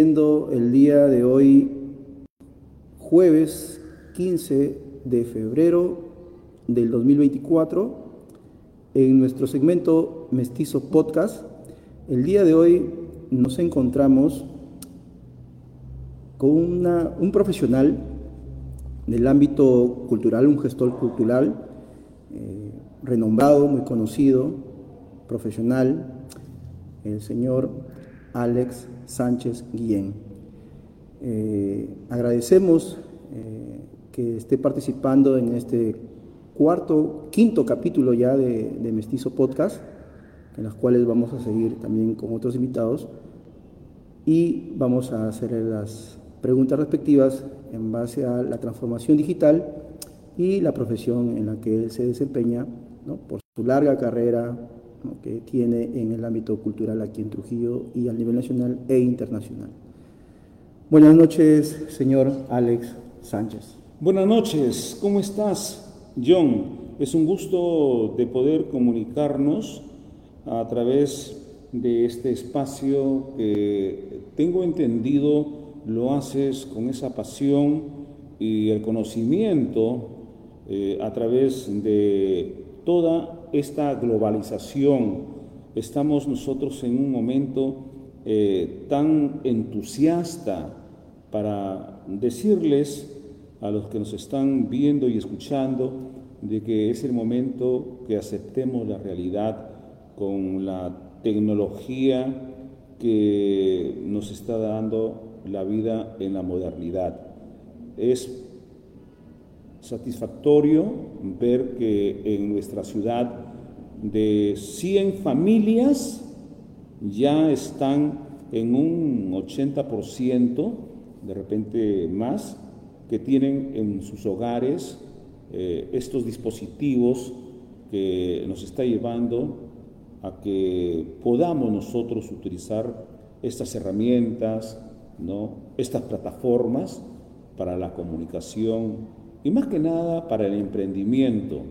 el día de hoy, jueves 15 de febrero del 2024, en nuestro segmento Mestizo Podcast. El día de hoy nos encontramos con un profesional del ámbito cultural, un gestor cultural eh, renombrado, muy conocido, profesional, el señor Alex Sánchez Guillén. Eh, agradecemos eh, que esté participando en este cuarto, quinto capítulo ya de, Mestizo Podcast, en las cuales vamos a seguir también con otros invitados y vamos a hacer las preguntas respectivas en base a la transformación digital y la profesión en la que él se desempeña por su larga carrera que tiene en el ámbito cultural aquí en Trujillo y a nivel nacional e internacional. Buenas noches, señor Alex Sánchez. Buenas noches, ¿cómo estás, John? Es un gusto de poder comunicarnos a través de este espacio que tengo entendido lo haces con esa pasión y el conocimiento eh, a través de toda esta globalización. Estamos nosotros en un momento eh, tan entusiasta para decirles a los que nos están viendo y escuchando de que es el momento que aceptemos la realidad con la tecnología que nos está dando la vida en la modernidad. Es satisfactorio ver que en nuestra ciudad de 100 familias ya están en un 80%, de repente más, que tienen en sus hogares eh, estos dispositivos que nos está llevando a que podamos nosotros utilizar estas herramientas, ¿no? estas plataformas para la comunicación y más que nada para el emprendimiento.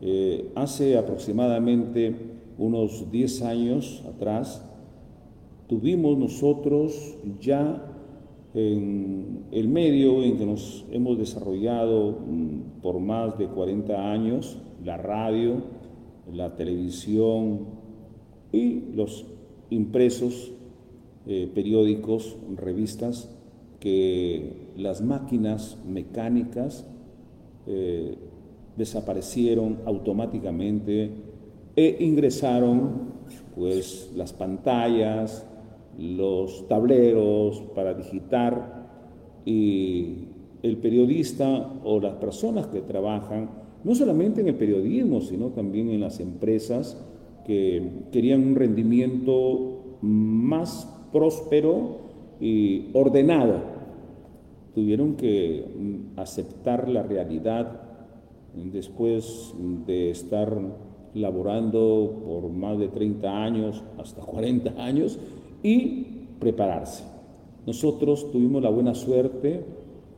Eh, hace aproximadamente unos 10 años atrás, tuvimos nosotros ya en el medio en que nos hemos desarrollado mm, por más de 40 años, la radio, la televisión y los impresos, eh, periódicos, revistas, que las máquinas mecánicas eh, desaparecieron automáticamente e ingresaron pues las pantallas, los tableros para digitar y el periodista o las personas que trabajan, no solamente en el periodismo, sino también en las empresas que querían un rendimiento más próspero y ordenado tuvieron que mm, aceptar la realidad después de estar laborando por más de 30 años, hasta 40 años, y prepararse. Nosotros tuvimos la buena suerte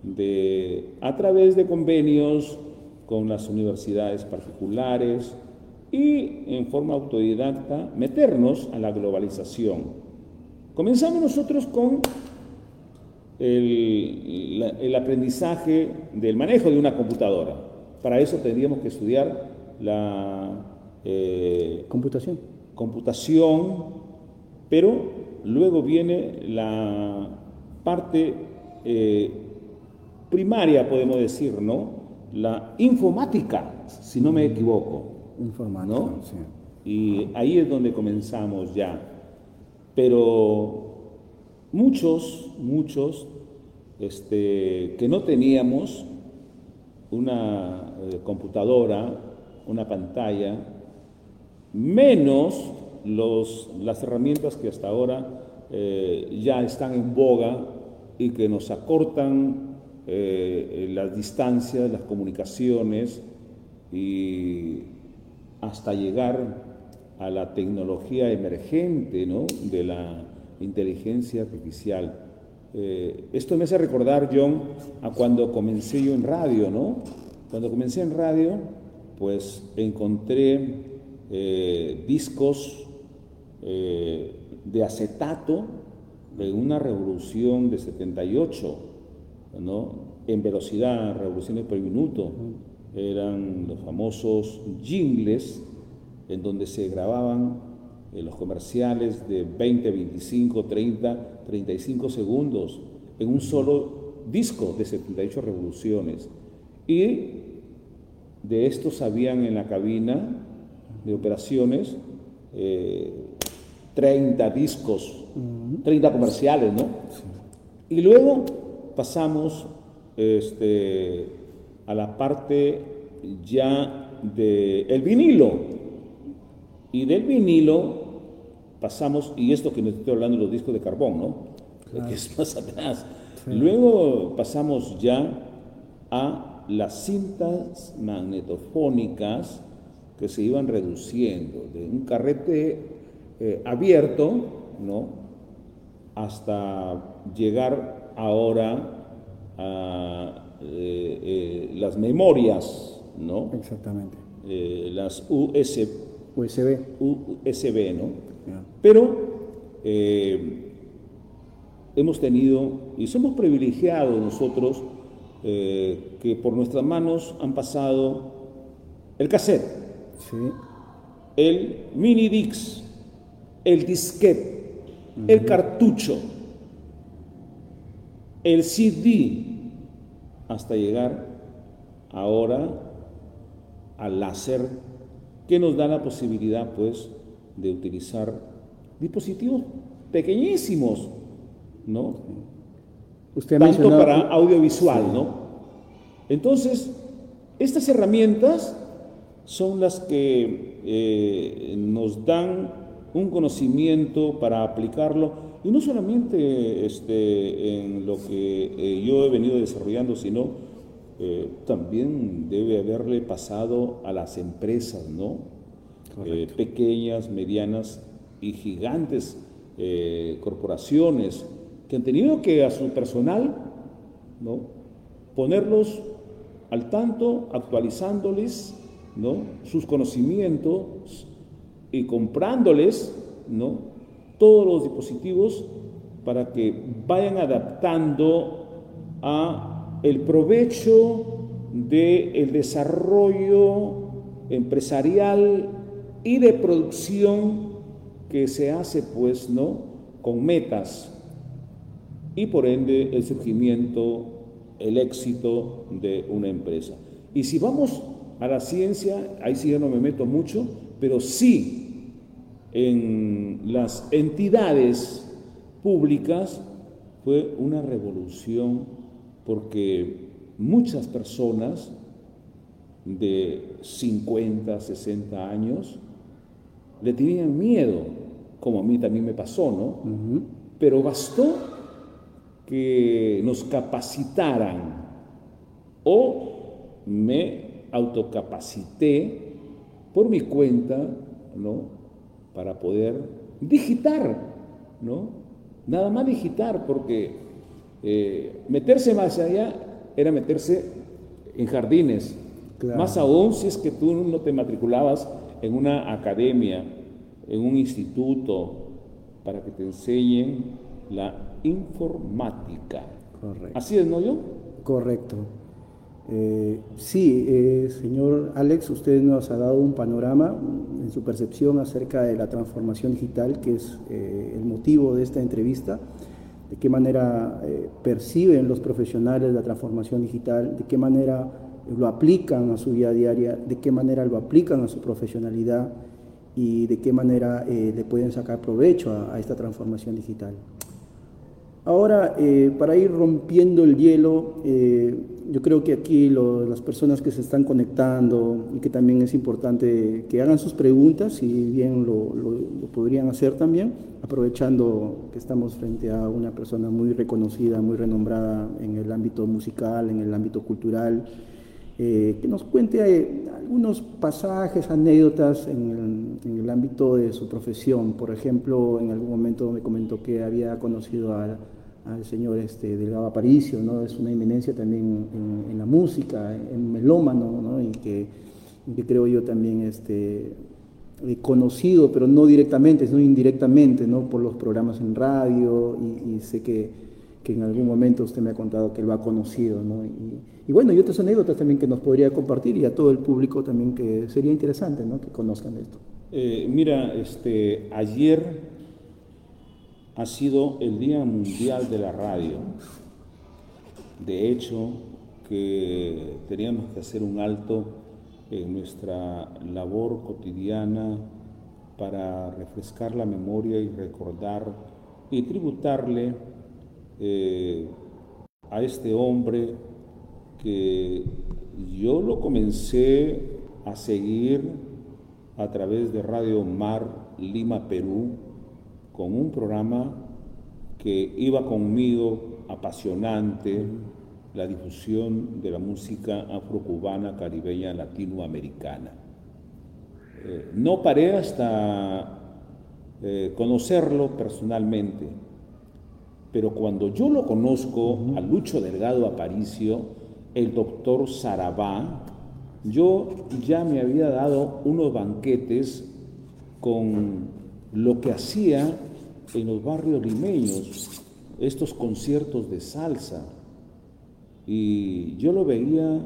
de, a través de convenios con las universidades particulares y en forma autodidacta, meternos a la globalización. Comenzamos nosotros con el, aprendizaje del manejo de una computadora. Para eso tendríamos que estudiar la eh, computación. computación, pero luego viene la parte eh, primaria, podemos decir, ¿no? La informática, si no me equivoco. Informática, ¿no? Y ahí es donde comenzamos ya. Pero Muchos, muchos este, que no teníamos una eh, computadora, una pantalla, menos los, las herramientas que hasta ahora eh, ya están en boga y que nos acortan eh, las distancias, las comunicaciones y hasta llegar a la tecnología emergente ¿no? de la inteligencia artificial. Eh, esto me hace recordar, John, a cuando comencé yo en radio, ¿no? Cuando comencé en radio, pues encontré eh, discos eh, de acetato, en una revolución de 78, ¿no? en velocidad, revoluciones por minuto, eran los famosos jingles en donde se grababan eh, los comerciales de 20, 25, 30, 35 segundos en un solo disco de 78 revoluciones. Y de estos habían en la cabina de operaciones 30 eh, discos, 30 comerciales, ¿no? Y luego pasamos este, a la parte ya del el vinilo. Y del vinilo pasamos, y esto que me estoy hablando de los discos de carbón, ¿no? Que es más atrás. Luego pasamos ya a las cintas magnetofónicas que se iban reduciendo de un carrete eh, abierto, ¿no? Hasta llegar ahora a eh, eh, las memorias, ¿no? Exactamente. las US, USB. USB, ¿no? Pero hemos tenido y somos privilegiados nosotros que por nuestras manos han pasado el cassette, el mini dix, el disquete, el cartucho, el CD, hasta llegar ahora al láser, que nos da la posibilidad, pues, de utilizar dispositivos pequeñísimos, ¿no? Usted Tanto para audiovisual, ¿no? Entonces, estas herramientas son las que eh, nos dan un conocimiento para aplicarlo, y no solamente este, en lo que eh, yo he venido desarrollando, sino eh, también debe haberle pasado a las empresas, ¿no? Pequeñas, medianas y gigantes corporaciones que han tenido que a su personal, ¿no? Ponerlos al tanto, actualizándoles ¿no? sus conocimientos y comprándoles ¿no? todos los dispositivos para que vayan adaptando a el provecho del desarrollo empresarial y de producción que se hace pues no con metas. Y por ende el surgimiento el éxito de una empresa. Y si vamos a la ciencia, ahí sí yo no me meto mucho, pero sí en las entidades públicas fue una revolución porque muchas personas de 50, 60 años le tenían miedo, como a mí también me pasó, ¿no? Pero bastó que nos capacitaran o me autocapacité por mi cuenta, ¿no? Para poder digitar, ¿no? Nada más digitar, porque eh, meterse más allá era meterse en jardines. Más aún si es que tú no te matriculabas en una academia, en un instituto, para que te enseñen la informática. Correcto. Así es, ¿no yo? Correcto. Eh, sí, eh, señor Alex, usted nos ha dado un panorama en su percepción acerca de la transformación digital, que es eh, el motivo de esta entrevista, de qué manera perciben los profesionales la transformación digital, de qué manera lo aplican a su vida diaria, de qué manera lo aplican a su profesionalidad y de qué manera le pueden sacar provecho a esta transformación digital. Ahora, eh, para ir rompiendo el hielo, eh, yo creo que aquí las personas que se están conectando y que también es importante que hagan sus preguntas, si bien lo, podrían hacer también, aprovechando que estamos frente a una persona muy reconocida, muy renombrada en el ámbito musical, en el ámbito cultural, eh, que nos cuente algunos pasajes, anécdotas en el, en el, ámbito de su profesión. Por ejemplo, en algún momento me comentó que había conocido al señor este, Delgado Aparicio, ¿no? es una eminencia también en, la música, en melómano, ¿no? y que, creo yo también este, eh, conocido, pero no directamente, sino indirectamente, ¿no? Por los programas en radio y, sé que, que, en algún momento usted me ha contado que lo ha conocido, ¿no? Bueno, y otras anécdotas también que nos podría compartir y a todo el público también que sería interesante, ¿no? Que conozcan esto. Eh, mira, este, ayer ha sido el Día Mundial de la Radio. De hecho, que teníamos que hacer un alto en nuestra labor cotidiana para refrescar la memoria y recordar y tributarle eh, a este hombre yo lo comencé a seguir a través de Radio Mar Lima, Perú, con un programa que iba conmigo apasionante, la difusión de la música afrocubana, caribeña, latinoamericana. Eh, no paré hasta eh, conocerlo personalmente, pero cuando yo lo conozco a Lucho Delgado Aparicio, el doctor Sarabá, yo ya me había dado unos banquetes con lo que hacía en los barrios limeños, estos conciertos de salsa, y yo lo veía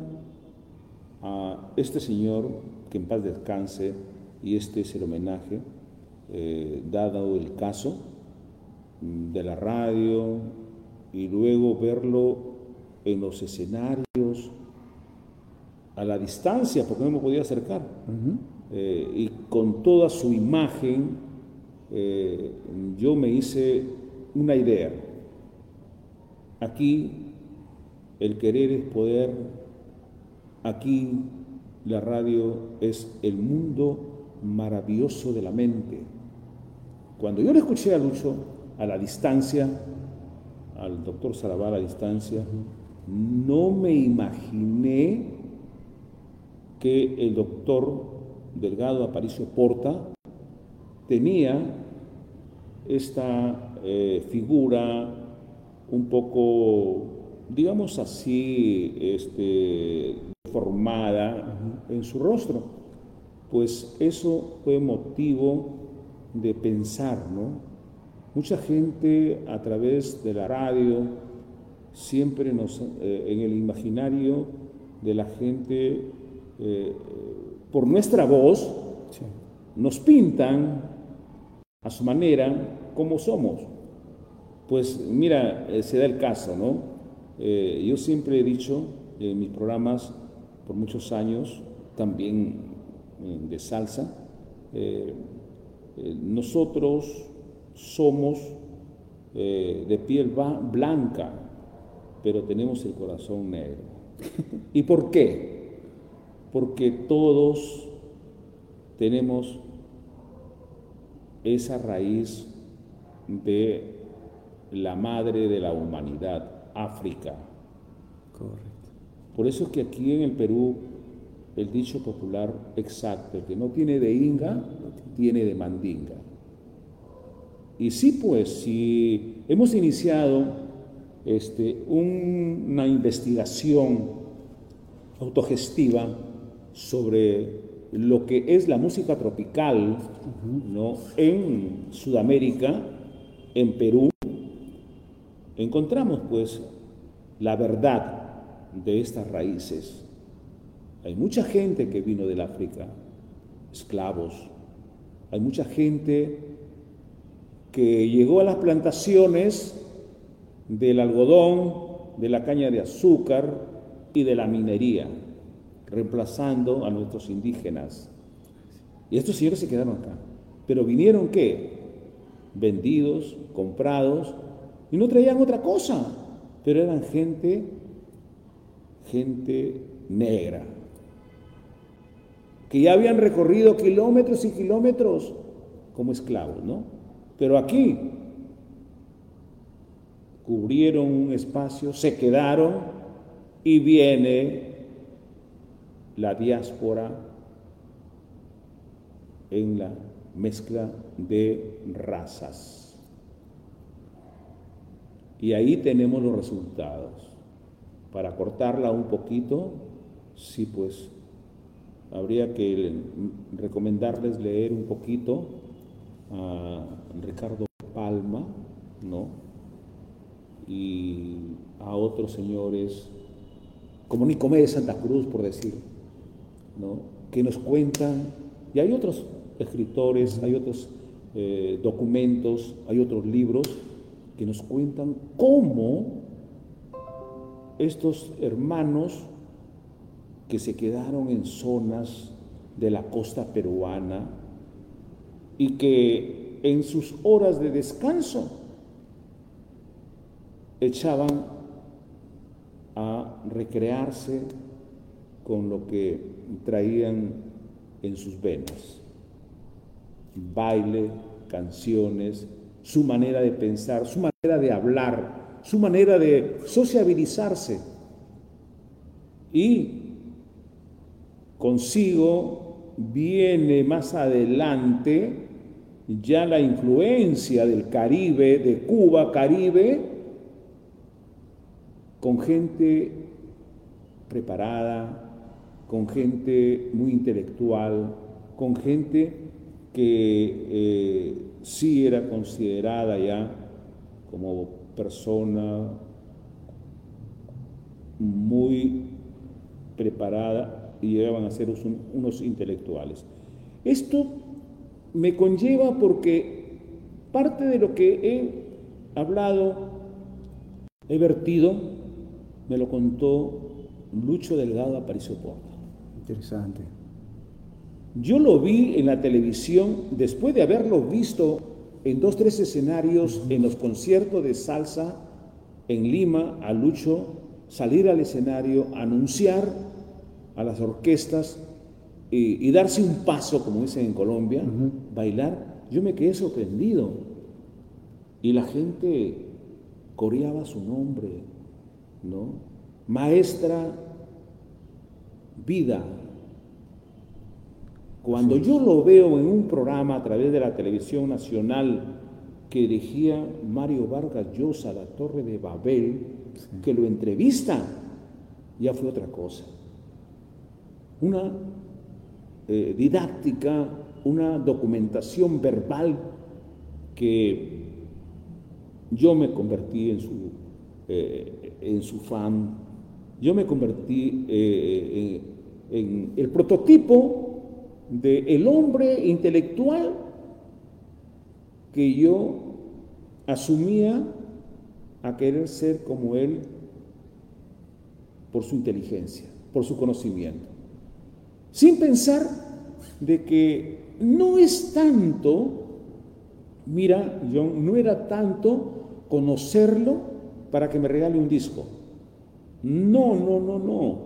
a este señor, que en paz descanse, y este es el homenaje, eh, dado el caso mm, de la radio, y luego verlo en los escenarios, a la distancia, porque no me podía acercar, eh, y con toda su imagen, eh, yo me hice una idea. Aquí el querer es poder. Aquí la radio es el mundo maravilloso de la mente. Cuando yo le escuché a Lucho a la distancia, al doctor Sarabá a la distancia, no me imaginé que el doctor Delgado Aparicio Porta tenía esta eh, figura un poco digamos así, este, formada en su rostro. Pues eso fue motivo de pensar, ¿no? Mucha gente a través de la radio, siempre nos, eh, en el imaginario de la gente, eh, por nuestra voz, nos pintan a su manera como somos. Pues mira, eh, se da el caso, ¿no? Yo siempre he dicho en mis programas por muchos años, también de salsa, nosotros somos de piel blanca, pero tenemos el corazón negro. ¿Y por qué? Porque todos tenemos esa raíz de la madre de la humanidad, África. Por eso es que aquí en el Perú el dicho popular exacto, el que no tiene de inga, tiene de mandinga. Y sí, pues, si hemos iniciado este, una investigación autogestiva sobre lo que es la música tropical ¿no? en Sudamérica, en Perú, encontramos pues la verdad de estas raíces. Hay mucha gente que vino del África, esclavos. Hay mucha gente que llegó a las plantaciones del algodón, de la caña de azúcar y de la minería, reemplazando a nuestros indígenas. Y estos señores se quedaron acá. Pero vinieron qué? Vendidos, comprados y no traían otra cosa, pero eran gente, gente negra, que ya habían recorrido kilómetros y kilómetros como esclavos, ¿no? Pero aquí cubrieron un espacio, se quedaron y viene la diáspora en la mezcla de razas. Y ahí tenemos los resultados. Para cortarla un poquito, sí, pues habría que recomendarles leer un poquito a Ricardo Palma, ¿no? Y a otros señores, como Nicomé de Santa Cruz, por decir, ¿no? Que nos cuentan, y hay otros escritores, hay otros eh, documentos, hay otros libros que nos cuentan cómo estos hermanos que se quedaron en zonas de la costa peruana y que en sus horas de descanso echaban a recrearse con lo que traían en sus venas. Baile, canciones, su manera de pensar, su manera de hablar, su manera de sociabilizarse. Y Consigo viene más adelante ya la influencia del Caribe, de Cuba, Caribe, con gente preparada, con gente muy intelectual, con gente que eh, sí era considerada ya como persona muy preparada y llegaban a ser unos intelectuales. Esto me conlleva porque parte de lo que he hablado, he vertido, me lo contó Lucho Delgado Aparicio Porta. Interesante. Yo lo vi en la televisión después de haberlo visto en dos, tres escenarios en los conciertos de salsa en Lima, a Lucho salir al escenario, anunciar a las orquestas y, darse un paso, como dicen en Colombia, bailar, yo me quedé sorprendido. Y la gente coreaba su nombre, ¿no? Maestra Vida. Cuando yo lo veo en un programa a través de la televisión nacional que dirigía Mario Vargas Llosa, la Torre de Babel, que lo entrevista, ya fue otra cosa una eh, didáctica, una documentación verbal que yo me convertí en su, eh, en su fan, yo me convertí eh, en el prototipo del el hombre intelectual que yo asumía a querer ser como él por su inteligencia, por su conocimiento. Sin pensar de que no es tanto, mira, yo no era tanto conocerlo para que me regale un disco. No, no, no, no.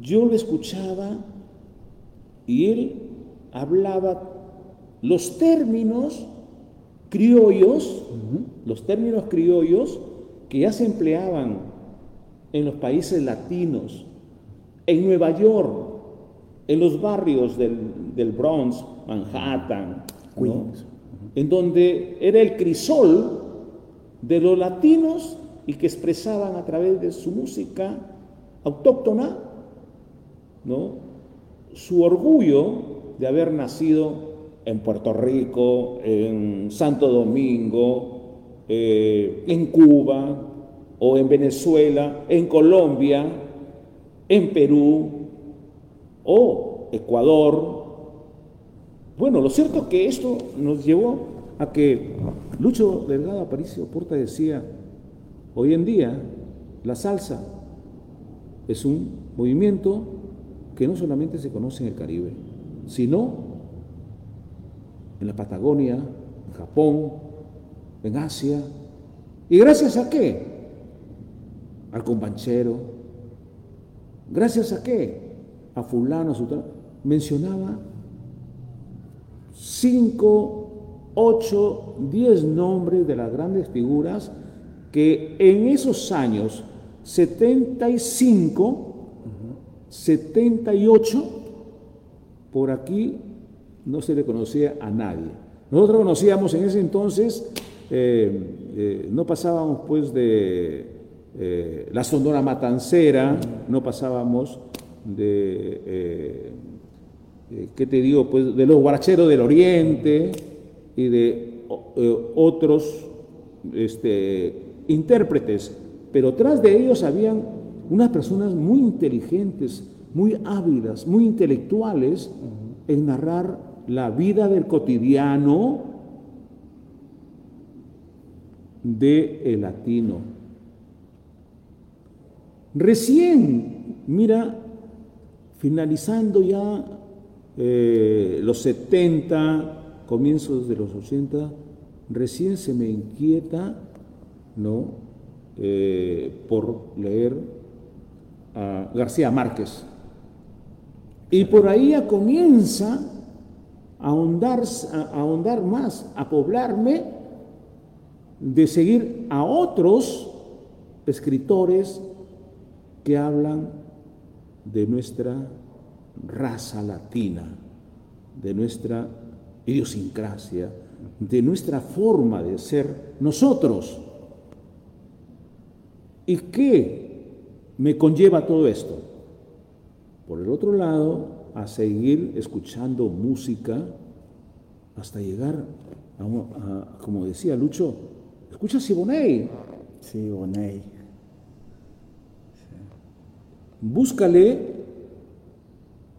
Yo lo escuchaba y él hablaba los términos criollos, los términos criollos que ya se empleaban en los países latinos, en Nueva York, en los barrios del, Bronx, Manhattan, en donde era el crisol de los latinos y que expresaban a través de su música autóctona ¿no? su orgullo de haber nacido en Puerto Rico, en Santo Domingo, eh, en Cuba o en Venezuela, en Colombia, en Perú, o Ecuador. Bueno, lo cierto es que esto nos llevó a que Lucho Delgado Aparicio Porta decía, hoy en día la salsa es un movimiento que no solamente se conoce en el Caribe, sino en la Patagonia, en Japón, en Asia. ¿Y gracias a qué? Al combanchero. ¿Gracias a qué? a fulano, a mencionaba cinco, ocho, diez nombres de las grandes figuras que en esos años 75, 78, por aquí no se le conocía a nadie. Nosotros conocíamos en ese entonces, eh, eh, no pasábamos pues de eh, la Sondora Matancera, no pasábamos de ¿qué te digo? Pues de los guaracheros del Oriente y de eh, otros este, intérpretes, pero tras de ellos habían unas personas muy inteligentes, muy hábiles, muy intelectuales en narrar la vida del cotidiano de el latino. Recién, mira, finalizando ya eh, los 70, comienzos de los 80, recién se me inquieta, ¿no? Eh, por leer a García Márquez. Y por ahí comienza a ahondar, a ahondar más, a poblarme de seguir a otros escritores que hablan de nuestra raza latina, de nuestra idiosincrasia, de nuestra forma de ser nosotros. ¿Y qué me conlleva todo esto? Por el otro lado, a seguir escuchando música hasta llegar a, como decía Lucho, escucha Siboney. Siboney. Búscale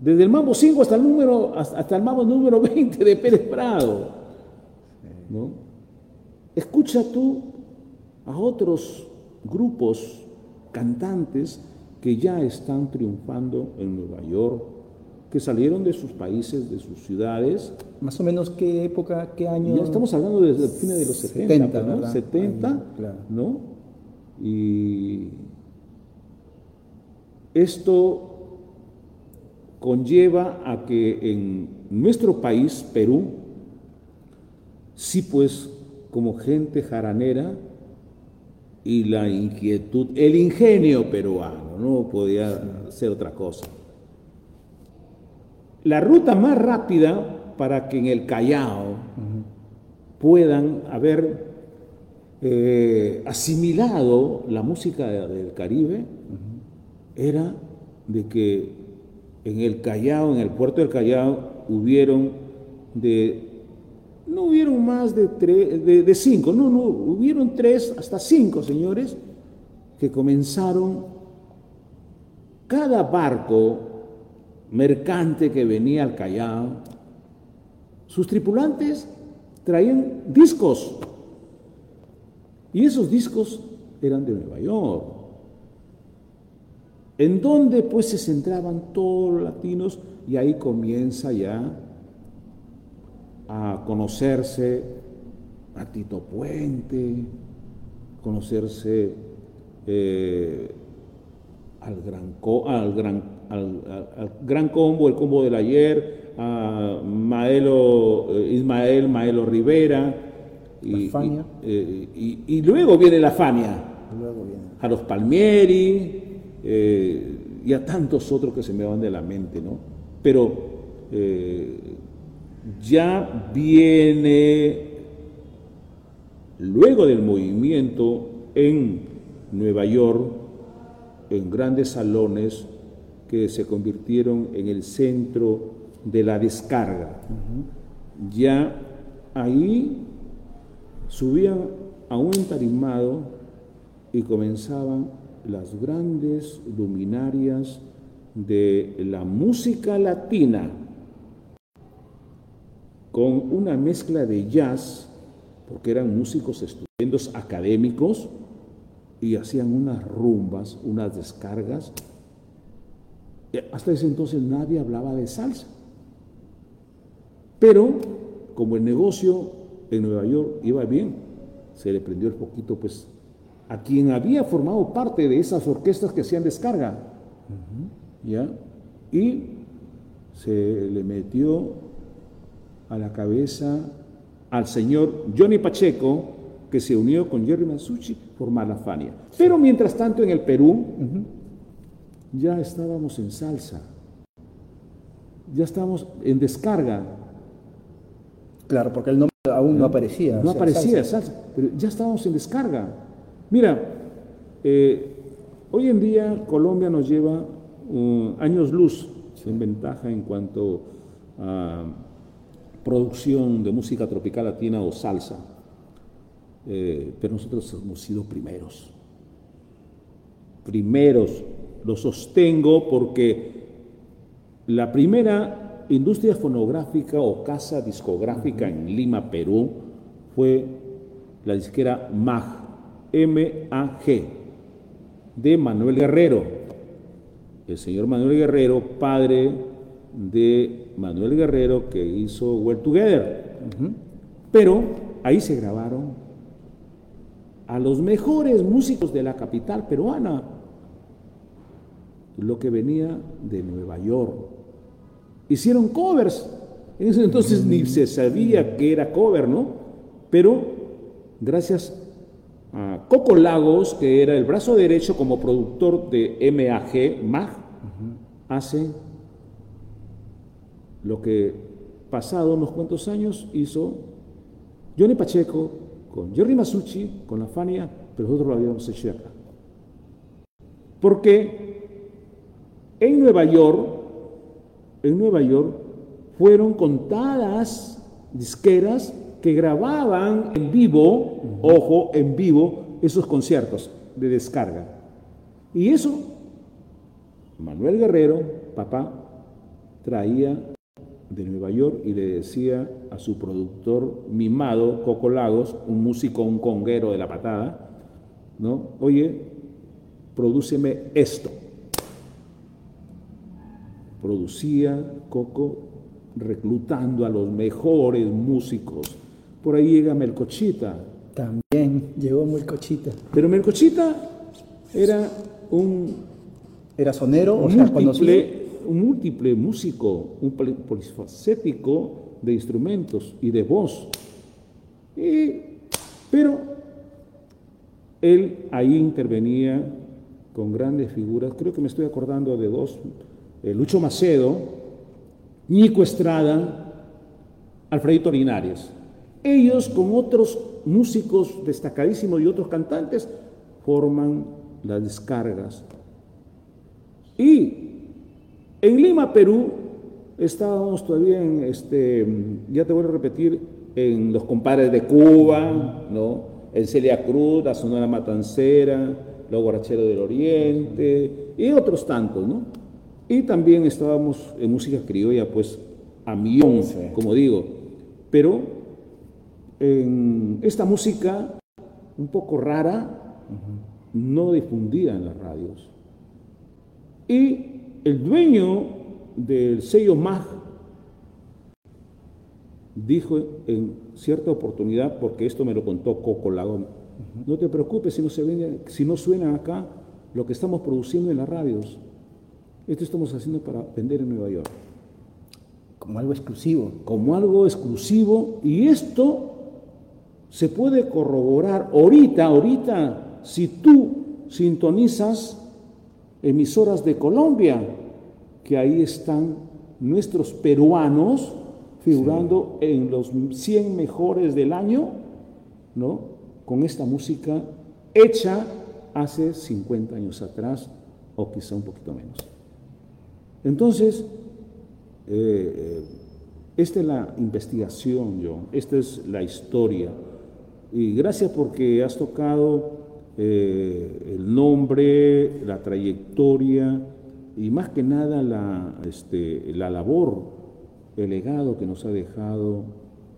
desde el mambo 5 hasta el número hasta el mambo número 20 de Pérez Prado. ¿no? Escucha tú a otros grupos cantantes que ya están triunfando en Nueva York, que salieron de sus países, de sus ciudades. Más o menos qué época, qué año. Ya estamos hablando desde el fin de los 70, ¿no? 70, ¿no? Y esto conlleva a que en nuestro país, Perú, sí pues como gente jaranera y la inquietud, el ingenio peruano, no podía ser otra cosa. La ruta más rápida para que en el Callao puedan haber eh, asimilado la música del Caribe era de que en el Callao, en el puerto del Callao, hubieron de, no hubieron más de, tres, de, cinco, no, no, hubieron tres, hasta cinco señores, que comenzaron, cada barco mercante que venía al Callao, sus tripulantes traían discos, y esos discos eran de Nueva York en donde pues se centraban todos los latinos y ahí comienza ya a conocerse a Tito Puente, conocerse eh, al, gran, al, gran, al, gran combo, el combo del ayer, a Maelo, eh, Ismael Maelo Rivera. Y, eh, y, y, luego viene la Fania. Luego viene. A los Palmieri, eh, y a tantos otros que se me van de la mente, ¿no? Pero eh, ya viene, luego del movimiento en Nueva York, en grandes salones que se convirtieron en el centro de la descarga. Ya ahí subían a un entarimado y comenzaban las grandes luminarias de la música latina con una mezcla de jazz, porque eran músicos estupendos académicos y hacían unas rumbas, unas descargas. Hasta ese entonces nadie hablaba de salsa. Pero como el negocio en Nueva York iba bien, se le prendió el poquito pues a quien había formado parte de esas orquestas que hacían descarga. ¿Ya? Y se le metió a la cabeza al señor Johnny Pacheco, que se unió con Jerry Mansucci, formar la Fania. Pero mientras tanto en el Perú ya estábamos en salsa, ya estábamos en descarga. Claro, porque el nombre aún no, aparecía. No aparecía, salsa, pero ya estábamos en descarga. Mira, eh, hoy en día Colombia nos lleva uh, años luz en ventaja en cuanto ah, producción de música tropical latina o salsa, eh, pero nosotros hemos sido primeros. Primeros, lo sostengo porque la primera industria fonográfica o casa discográfica en Lima, Perú, fue la disquera MAG, M-A-G, de Manuel Guerrero. El señor Manuel Guerrero, padre de Manuel Guerrero que hizo Well Together. Pero ahí se grabaron a los mejores músicos de la capital peruana, lo que venía de Nueva York. Hicieron covers. En ese entonces ni se sabía que era cover, ¿no? Pero gracias a Coco Lagos, que era el brazo derecho como productor de MAG, MAG, hace lo que pasado unos cuantos años hizo Johnny Pacheco con Jerry Masucci, con la Fania, pero nosotros lo habíamos hecho acá. Porque en Nueva York, en Nueva York, fueron contadas disqueras que grababan en vivo, ojo, en vivo, esos conciertos de descarga. Y eso, Manuel Guerrero, papá, traía de Nueva York y le decía a su productor mimado, Coco Lagos, un músico, un conguero de la patada, ¿no? Oye, prodúceme esto. Producía Coco reclutando a los mejores músicos. Por ahí llega Melcochita. También llegó Melcochita. Pero Melcochita era un... Era sonero, o sea, conocido un múltiple músico, un polifacético de instrumentos y de voz. pero él ahí intervenía con grandes figuras, creo que me estoy acordando de dos, eh, Lucho Macedo, Nico Estrada, Alfredito Linares. Ellos con otros músicos destacadísimos y otros cantantes forman las descargas. Y en Lima, Perú, estábamos todavía en, este, ya te voy a repetir, en los compadres de Cuba, ¿no? En Celia Cruz, la Sonora Matancera, los Guaracheros del Oriente y otros tantos, ¿no? Y también estábamos en música criolla, pues a millón, como digo. Pero en esta música un poco rara no difundida en las radios. Y el dueño del sello MAG dijo en cierta oportunidad, porque esto me lo contó Coco Lagón, no te preocupes si no, se si no suena acá lo que estamos produciendo en las radios. Esto estamos haciendo para vender en Nueva York. Como algo exclusivo. Como algo exclusivo. Y esto se puede corroborar ahorita, ahorita, si tú sintonizas emisoras de Colombia, que ahí están nuestros peruanos figurando en los 100 mejores del año, ¿no? Con esta música hecha hace 50 años atrás o quizá un poquito menos. Entonces, eh, eh, esta es la investigación, John, esta es la historia. Y gracias porque has tocado eh, el nombre, la trayectoria y más que nada la, este, la labor, el legado que nos ha dejado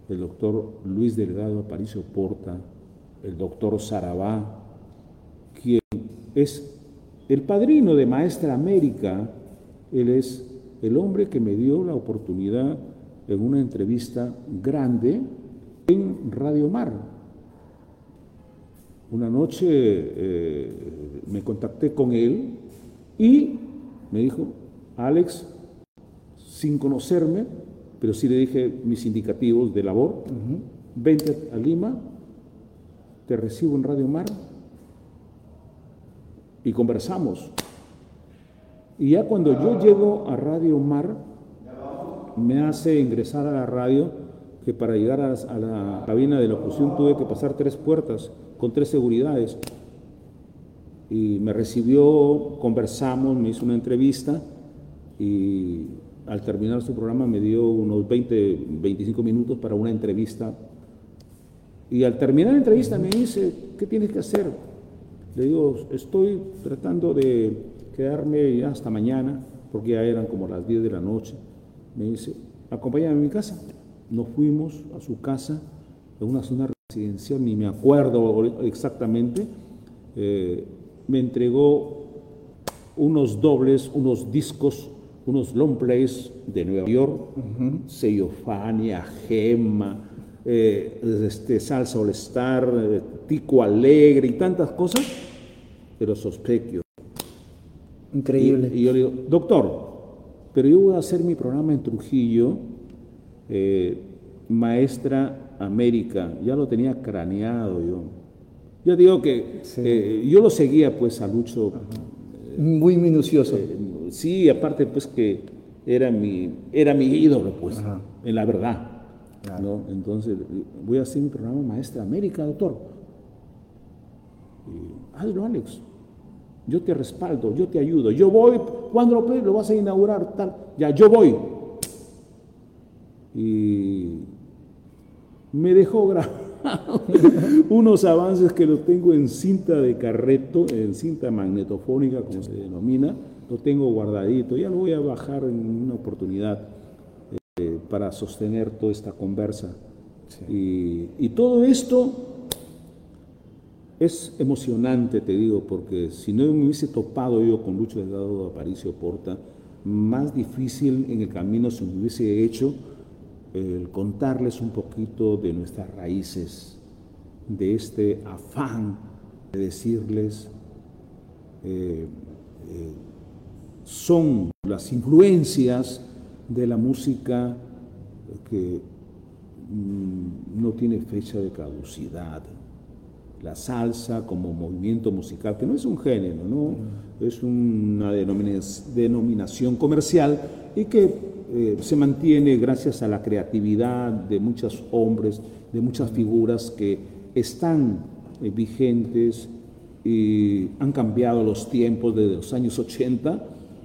el doctor Luis Delgado Aparicio Porta, el doctor Sarabá, quien es el padrino de Maestra América, él es el hombre que me dio la oportunidad en una entrevista grande en Radio Mar, una noche eh, me contacté con él y me dijo, Alex, sin conocerme, pero sí le dije mis indicativos de labor, vente a Lima, te recibo en Radio Mar y conversamos. Y ya cuando yo llego a Radio Mar, me hace ingresar a la radio, que para llegar a, la cabina de locución tuve que pasar tres puertas con tres seguridades. Y me recibió, conversamos, me hizo una entrevista y al terminar su programa me dio unos 20, 25 minutos para una entrevista. Y al terminar la entrevista me dice, ¿qué tienes que hacer? Le digo, estoy tratando de quedarme ya hasta mañana, porque ya eran como las 10 de la noche. Me dice, acompáñame a mi casa. Nos fuimos a su casa, en una zona residencial, ni me acuerdo exactamente. Eh, me entregó unos dobles, unos discos, unos long plays de Nueva York, uh Gema, eh, este, Salsa All Star, eh, Tico Alegre y tantas cosas, pero sospecho. Increíble. Y, yo le digo, doctor, pero yo voy a hacer mi programa en Trujillo, eh, Maestra América, ya lo tenía craneado yo. Yo digo que yo lo seguía pues a Lucho muy minucioso. Eh, sí, aparte pues que era mi, era mi ídolo, pues, en la verdad. ¿no? Entonces, voy a hacer mi programa Maestra América, doctor. Y, hazlo, Alex. Yo te respaldo, yo te ayudo. Yo voy, cuando lo, lo vas a inaugurar, tal, ya, yo voy. Y me dejó grabar unos avances que los tengo en cinta de carreto, en cinta magnetofónica, como se denomina, lo tengo guardadito, ya lo voy a bajar en una oportunidad eh, para sostener toda esta conversa. Y, todo esto es emocionante, te digo, porque si no me hubiese topado yo con Lucho Delgado de Aparicio Porta, más difícil en el camino se me hubiese hecho el contarles un poquito de nuestras raíces, de este afán de decirles, eh, eh, son las influencias de la música que mm, no tiene fecha de caducidad. La salsa como movimiento musical, que no es un género, ¿no? es una denominación comercial y que eh, se mantiene gracias a la creatividad de muchos hombres, de muchas figuras que están eh, vigentes y han cambiado los tiempos desde los años 80,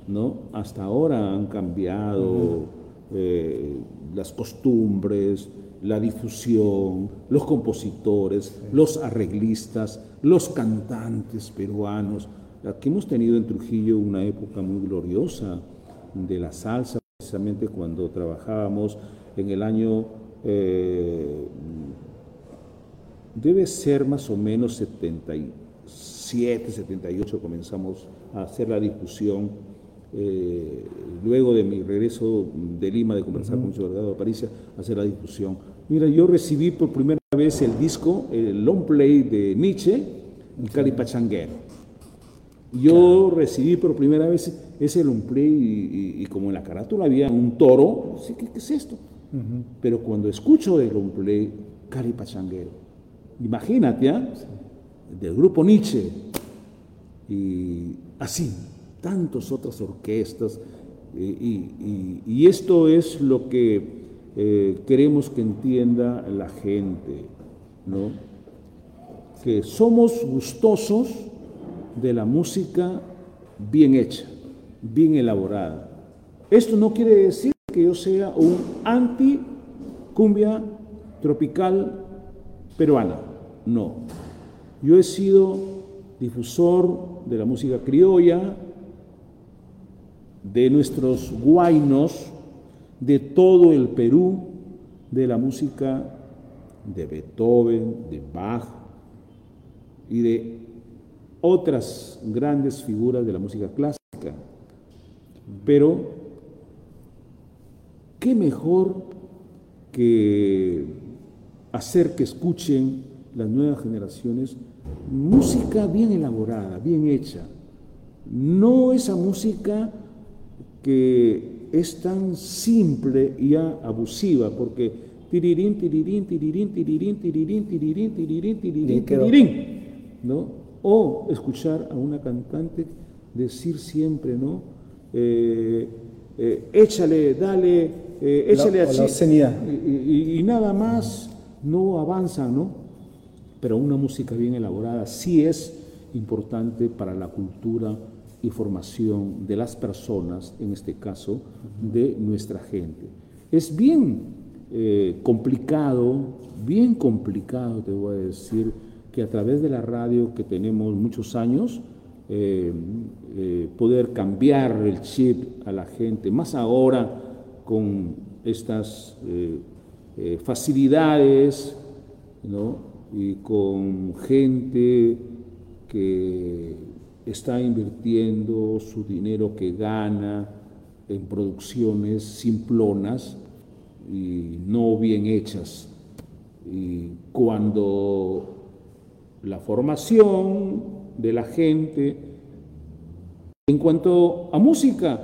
¿no? Hasta ahora han cambiado eh, las costumbres, la difusión, los compositores, los arreglistas, los cantantes peruanos. Aquí hemos tenido en Trujillo una época muy gloriosa de la salsa precisamente cuando trabajábamos en el año, eh, debe ser más o menos 77, 78, comenzamos a hacer la difusión. Eh, luego de mi regreso de Lima, de conversar con el Delgado de París, hacer la difusión. Mira, yo recibí por primera vez el disco, el long play de Nietzsche, Cali Pachanguero. Yo recibí por primera vez ese lumplay y, como en la carátula había un toro, ¿qué, qué es esto? Pero cuando escucho el lumplay, Cari Pachanguero, imagínate, ¿ah? del grupo Nietzsche, y así, tantas otras orquestas, y, esto es lo que eh, queremos que entienda la gente, ¿no? Que somos gustosos de la música bien hecha, bien elaborada. Esto no quiere decir que yo sea un anti cumbia tropical peruana, no. Yo he sido difusor de la música criolla, de nuestros guainos, de todo el Perú, de la música de Beethoven, de Bach y de otras grandes figuras de la música clásica. Pero, ¿qué mejor que hacer que escuchen las nuevas generaciones música bien elaborada, bien hecha? No esa música que es tan simple y abusiva, porque tirirín, tirirín, tirirín, tirirín, tirirín, tirirín, tirirín, tirirín, tirirín, ¿no? O escuchar a una cantante decir siempre, ¿no? Eh, eh, échale, dale, eh, échale así. y, y, nada más no avanza, ¿no? Pero una música bien elaborada sí es importante para la cultura y formación de las personas, en este caso, de nuestra gente. Es bien eh, complicado, bien complicado, te voy a decir, que a través de la radio que tenemos muchos años, eh, eh, poder cambiar el chip a la gente, más ahora con estas facilidades, ¿no? y con gente que está invirtiendo su dinero que gana en producciones simplonas y no bien hechas. Y cuando la formación de la gente en cuanto a música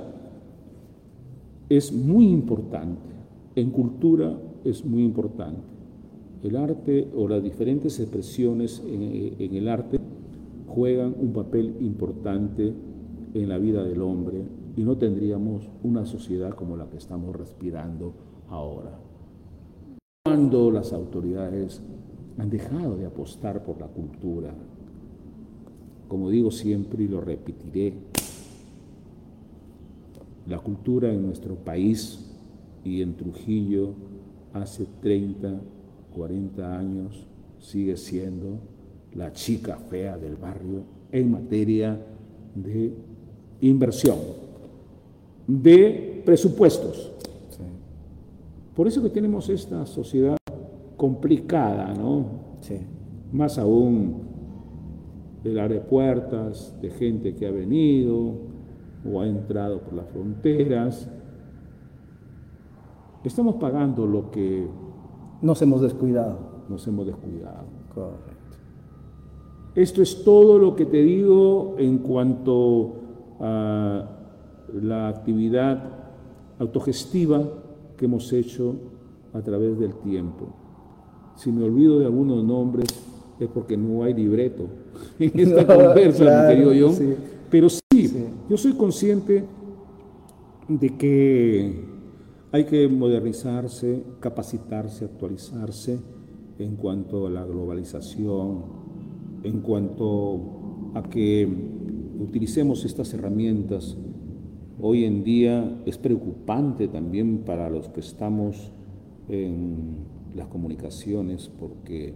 es muy importante, en cultura es muy importante el arte o las diferentes expresiones en, el arte juegan un papel importante en la vida del hombre y no tendríamos una sociedad como la que estamos respirando ahora. Cuando las autoridades han dejado de apostar por la cultura, como digo siempre y lo repetiré, la cultura en nuestro país y en Trujillo hace 30 40 años sigue siendo la chica fea del barrio en materia de inversión, de presupuestos. Por eso que tenemos esta sociedad complicada, ¿no? Más aún del área de puertas, de gente que ha venido o ha entrado por las fronteras. Estamos pagando lo que nos hemos descuidado. Nos hemos descuidado. Correcto. Esto es todo lo que te digo en cuanto a la actividad autogestiva que hemos hecho a través del tiempo. Si me olvido de algunos nombres es porque no hay libreto en esta conversa, querido yo. Pero sí, yo soy consciente de que hay que modernizarse, capacitarse, actualizarse en cuanto a la globalización, en cuanto a que utilicemos estas herramientas. Hoy en día es preocupante también para los que estamos en las comunicaciones porque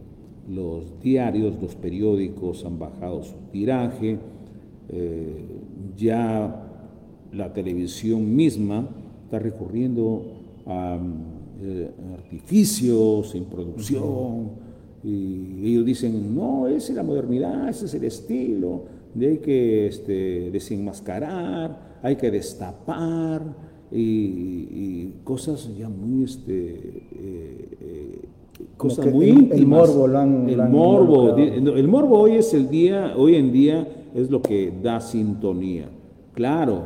los diarios, los periódicos han bajado su tiraje, eh, ya la televisión misma está recurriendo a eh, artificios en producción. Y ellos dicen, no, esa es la modernidad, ese es el estilo, de hay que este, desenmascarar, hay que destapar, y, cosas ya muy, este, eh, eh, cosas muy el, El morbo lo han, el morbo, el morbo hoy es el día, hoy en día es lo que da sintonía. Claro,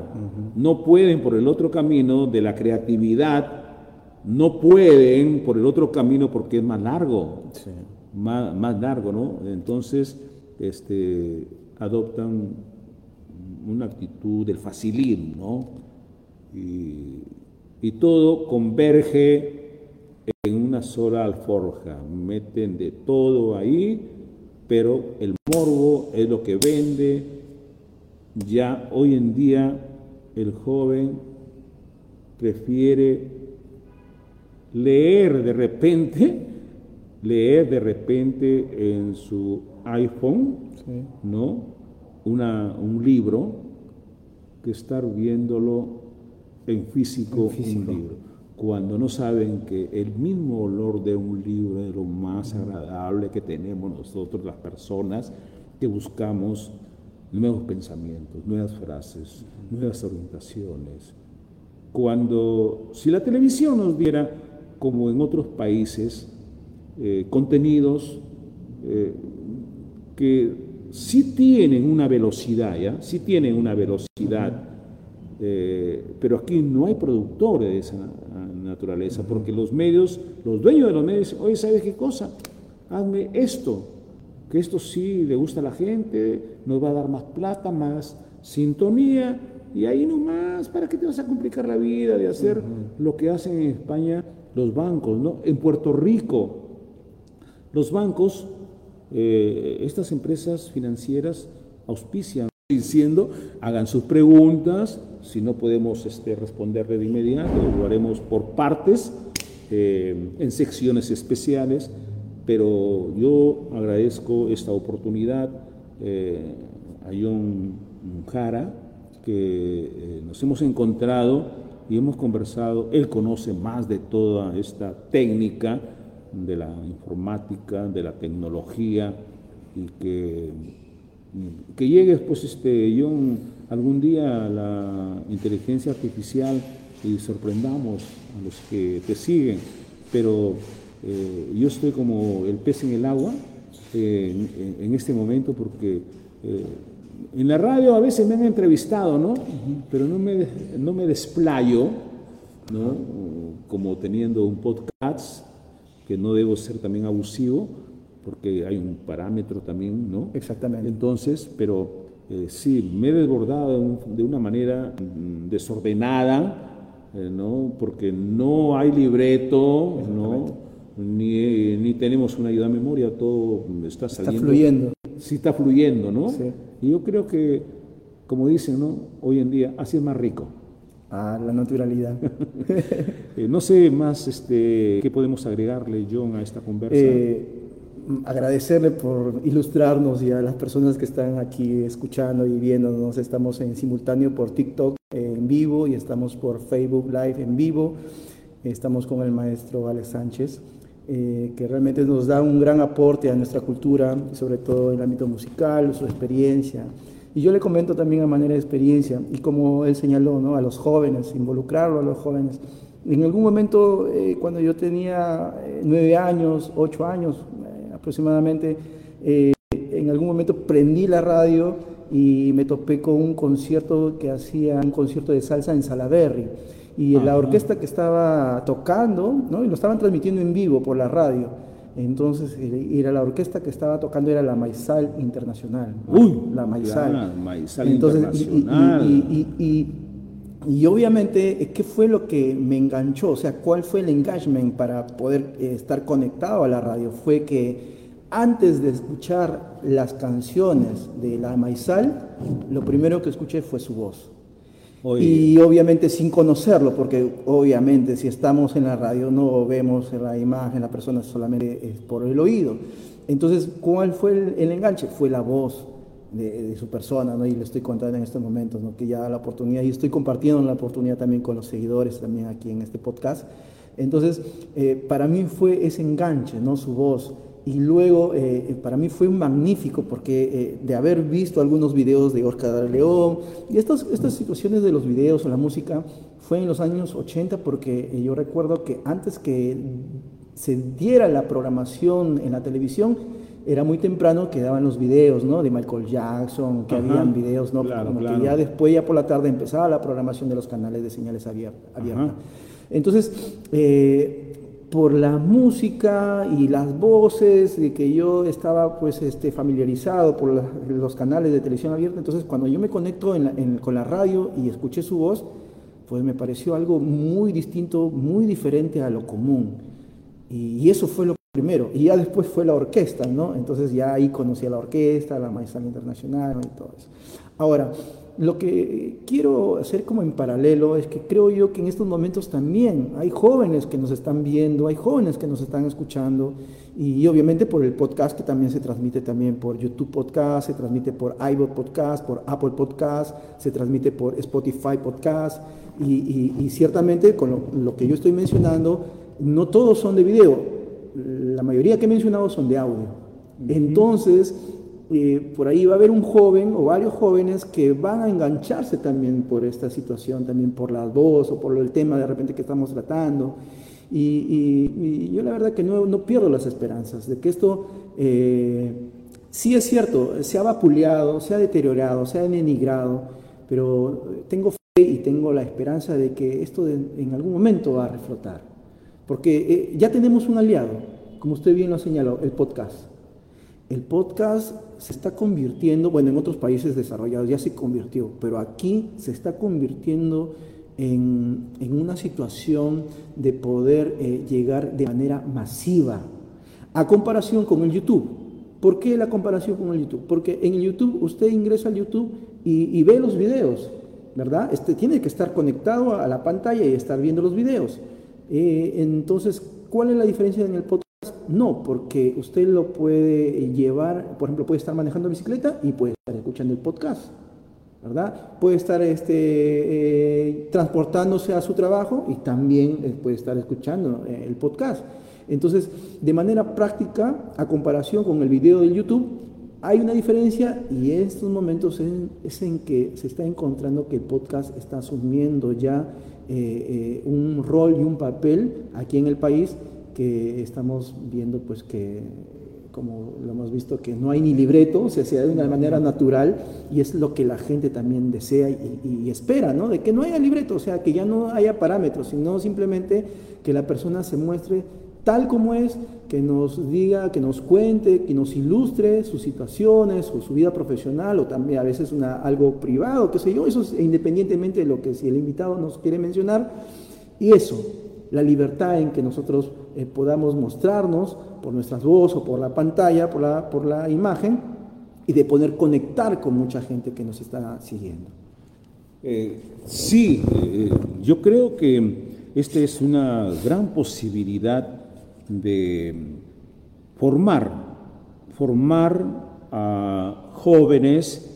no pueden por el otro camino de la creatividad, no pueden por el otro camino porque es más largo, más, largo, ¿no? Entonces, este, adoptan una actitud del facilismo, ¿no? Y, y todo converge en una sola alforja, meten de todo ahí, pero el morbo es lo que vende, ya hoy en día el joven prefiere leer de repente, leer de repente en su iPhone, ¿no? Una, un libro que estar viéndolo en físico, un libro. Cuando no saben que el mismo olor de un libro es lo más agradable que tenemos nosotros, las personas que buscamos nuevos pensamientos, nuevas frases, nuevas orientaciones. Cuando, si la televisión nos diera, como en otros países, eh, contenidos eh, que sí tienen una velocidad, ¿ya? Sí tienen una velocidad, eh, pero aquí no hay productores de esa naturaleza, porque los medios, los dueños de los medios, oye, ¿sabes qué cosa? Hazme esto, que esto sí le gusta a la gente, nos va a dar más plata, más sintonía, y ahí nomás, ¿para qué te vas a complicar la vida de hacer lo que hacen en España los bancos? ¿no? En Puerto Rico, los bancos, eh, estas empresas financieras auspician diciendo, hagan sus preguntas, si no podemos este, responderle de inmediato, lo haremos por partes, eh, en secciones especiales, pero yo agradezco esta oportunidad eh, a John Jara, que nos hemos encontrado y hemos conversado, él conoce más de toda esta técnica de la informática, de la tecnología, y que que llegues, pues, este, yo algún día a la inteligencia artificial y sorprendamos a los que te siguen, pero eh, yo estoy como el pez en el agua eh, en, este momento porque eh, en la radio a veces me han entrevistado, ¿no? Pero no me, no me desplayo, ¿no? Como teniendo un podcast, que no debo ser también abusivo, porque hay un parámetro también, ¿no? Exactamente. Entonces, pero eh, sí, me he desbordado de una manera mm, desordenada, eh, ¿no? Porque no hay libreto, ¿no? Ni, ni, tenemos una ayuda a memoria, todo está saliendo. Está fluyendo. Sí, está fluyendo, ¿no? Sí. Y yo creo que, como dicen, ¿no? Hoy en día, así es más rico. Ah, la naturalidad. eh, no sé más, este, ¿qué podemos agregarle, John, a esta conversa? Eh, agradecerle por ilustrarnos y a las personas que están aquí escuchando y viéndonos. Estamos en simultáneo por TikTok en vivo y estamos por Facebook Live en vivo. Estamos con el maestro Alex Sánchez, eh, que realmente nos da un gran aporte a nuestra cultura, sobre todo en el ámbito musical, su experiencia. Y yo le comento también a manera de experiencia, y como él señaló, ¿no? a los jóvenes, involucrarlo a los jóvenes. En algún momento, eh, cuando yo tenía eh, nueve años, ocho años, aproximadamente, eh, en algún momento prendí la radio y me topé con un concierto que hacía, un concierto de salsa en Salaberry. Y la orquesta que estaba tocando, ¿no? y lo estaban transmitiendo en vivo por la radio, entonces era la orquesta que estaba tocando era la Maizal Internacional. Uy, la Maizal. Maizal Internacional. Y, y, y, obviamente, ¿qué fue lo que me enganchó? O sea, ¿cuál fue el engagement para poder eh, estar conectado a la radio? Fue que antes de escuchar las canciones de la Maizal, lo primero que escuché fue su voz. Y obviamente sin conocerlo, porque obviamente si estamos en la radio no vemos la imagen, la persona solamente es por el oído. Entonces, ¿cuál fue el, enganche? Fue la voz de, su persona, ¿no? Y le estoy contando en estos momentos, ¿no? Que ya la oportunidad, y estoy compartiendo la oportunidad también con los seguidores también aquí en este podcast. Entonces, eh, para mí fue ese enganche, ¿no? Su voz. Y luego, eh, para mí fue magnífico porque eh, de haber visto algunos videos de Oscar León y estas, estas situaciones de los videos o la música fue en los años 80 porque eh, yo recuerdo que antes que se diera la programación en la televisión, era muy temprano que daban los videos, ¿no? De Michael Jackson, que habían videos, ¿no? Claro, Como que ya después, ya por la tarde, empezaba la programación de los canales de señales abiertas. Entonces, por la música y las voces de que yo estaba pues este, familiarizado por los canales de televisión abierta, entonces cuando yo me conecto con la radio y escuché su voz, pues me pareció algo muy distinto, muy diferente a lo común. Y, eso fue lo primero. Y ya después fue la orquesta, ¿no? Entonces ya ahí conocí a la orquesta, la Maestra Internacional y todo eso. Ahora, lo que quiero hacer como en paralelo es que creo yo que en estos momentos también hay jóvenes que nos están viendo, hay jóvenes que nos están escuchando y, obviamente por el podcast que también se transmite también por YouTube Podcast, se transmite por iBot Podcast, por Apple Podcast, se transmite por Spotify Podcast y, ciertamente con lo, que yo estoy mencionando, no todos son de video, la mayoría que he mencionado son de audio. Entonces, eh, por ahí va a haber un joven o varios jóvenes que van a engancharse también por esta situación, también por la voz o por el tema de repente que estamos tratando. Y, yo la verdad que no, no, pierdo las esperanzas de que esto eh, sí es cierto, se ha vapuleado, se ha deteriorado, se ha denigrado, pero tengo fe y tengo la esperanza de que esto en algún momento va a reflotar. Porque eh, ya tenemos un aliado, como usted bien lo señaló, el podcast. El podcast se está convirtiendo, bueno, en otros países desarrollados ya se convirtió, pero aquí se está convirtiendo en, una situación de poder eh, llegar de manera masiva, a comparación con el YouTube. ¿Por qué la comparación con el YouTube? Porque en el YouTube usted ingresa al YouTube y, ve los videos, ¿verdad? Este, tiene que estar conectado a la pantalla y estar viendo los videos. Eh, entonces, ¿cuál es la diferencia en el podcast? No, porque usted lo puede llevar, por ejemplo, puede estar manejando bicicleta y puede estar escuchando el podcast. ¿verdad? Puede estar este, eh, transportándose a su trabajo y también eh, puede estar escuchando eh, el podcast. Entonces, de manera práctica, a comparación con el video de YouTube, hay una diferencia y en estos momentos es, en que se está encontrando que el podcast está asumiendo ya un rol y un papel aquí en el país que estamos viendo pues que como lo hemos visto, que no hay ni libreto, se hace de una manera natural y es lo que la gente también desea y, espera, ¿no? De que no haya libreto, o sea, que ya no haya parámetros, sino simplemente que la persona se muestre tal como es, que nos diga, que nos cuente, que nos ilustre sus situaciones o su vida profesional o también a veces una, algo privado, qué sé yo, eso es independientemente de lo que si el invitado nos quiere mencionar. Y eso, la libertad en que nosotros eh, podamos mostrarnos por nuestras voces o por la pantalla, por la, por la imagen, y de poder conectar con mucha gente que nos está siguiendo. Eh, sí, eh, yo creo que esta es una gran posibilidad de formar, formar a jóvenes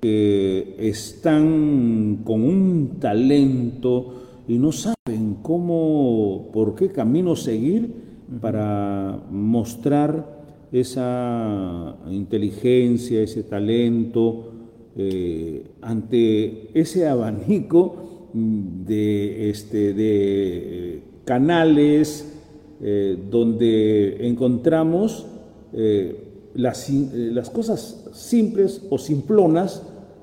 que están con un talento y no saben cómo, por qué camino seguir para mostrar esa inteligencia, ese talento eh, ante ese abanico de, este, de eh, canales eh, donde encontramos las, las, cosas simples o simplonas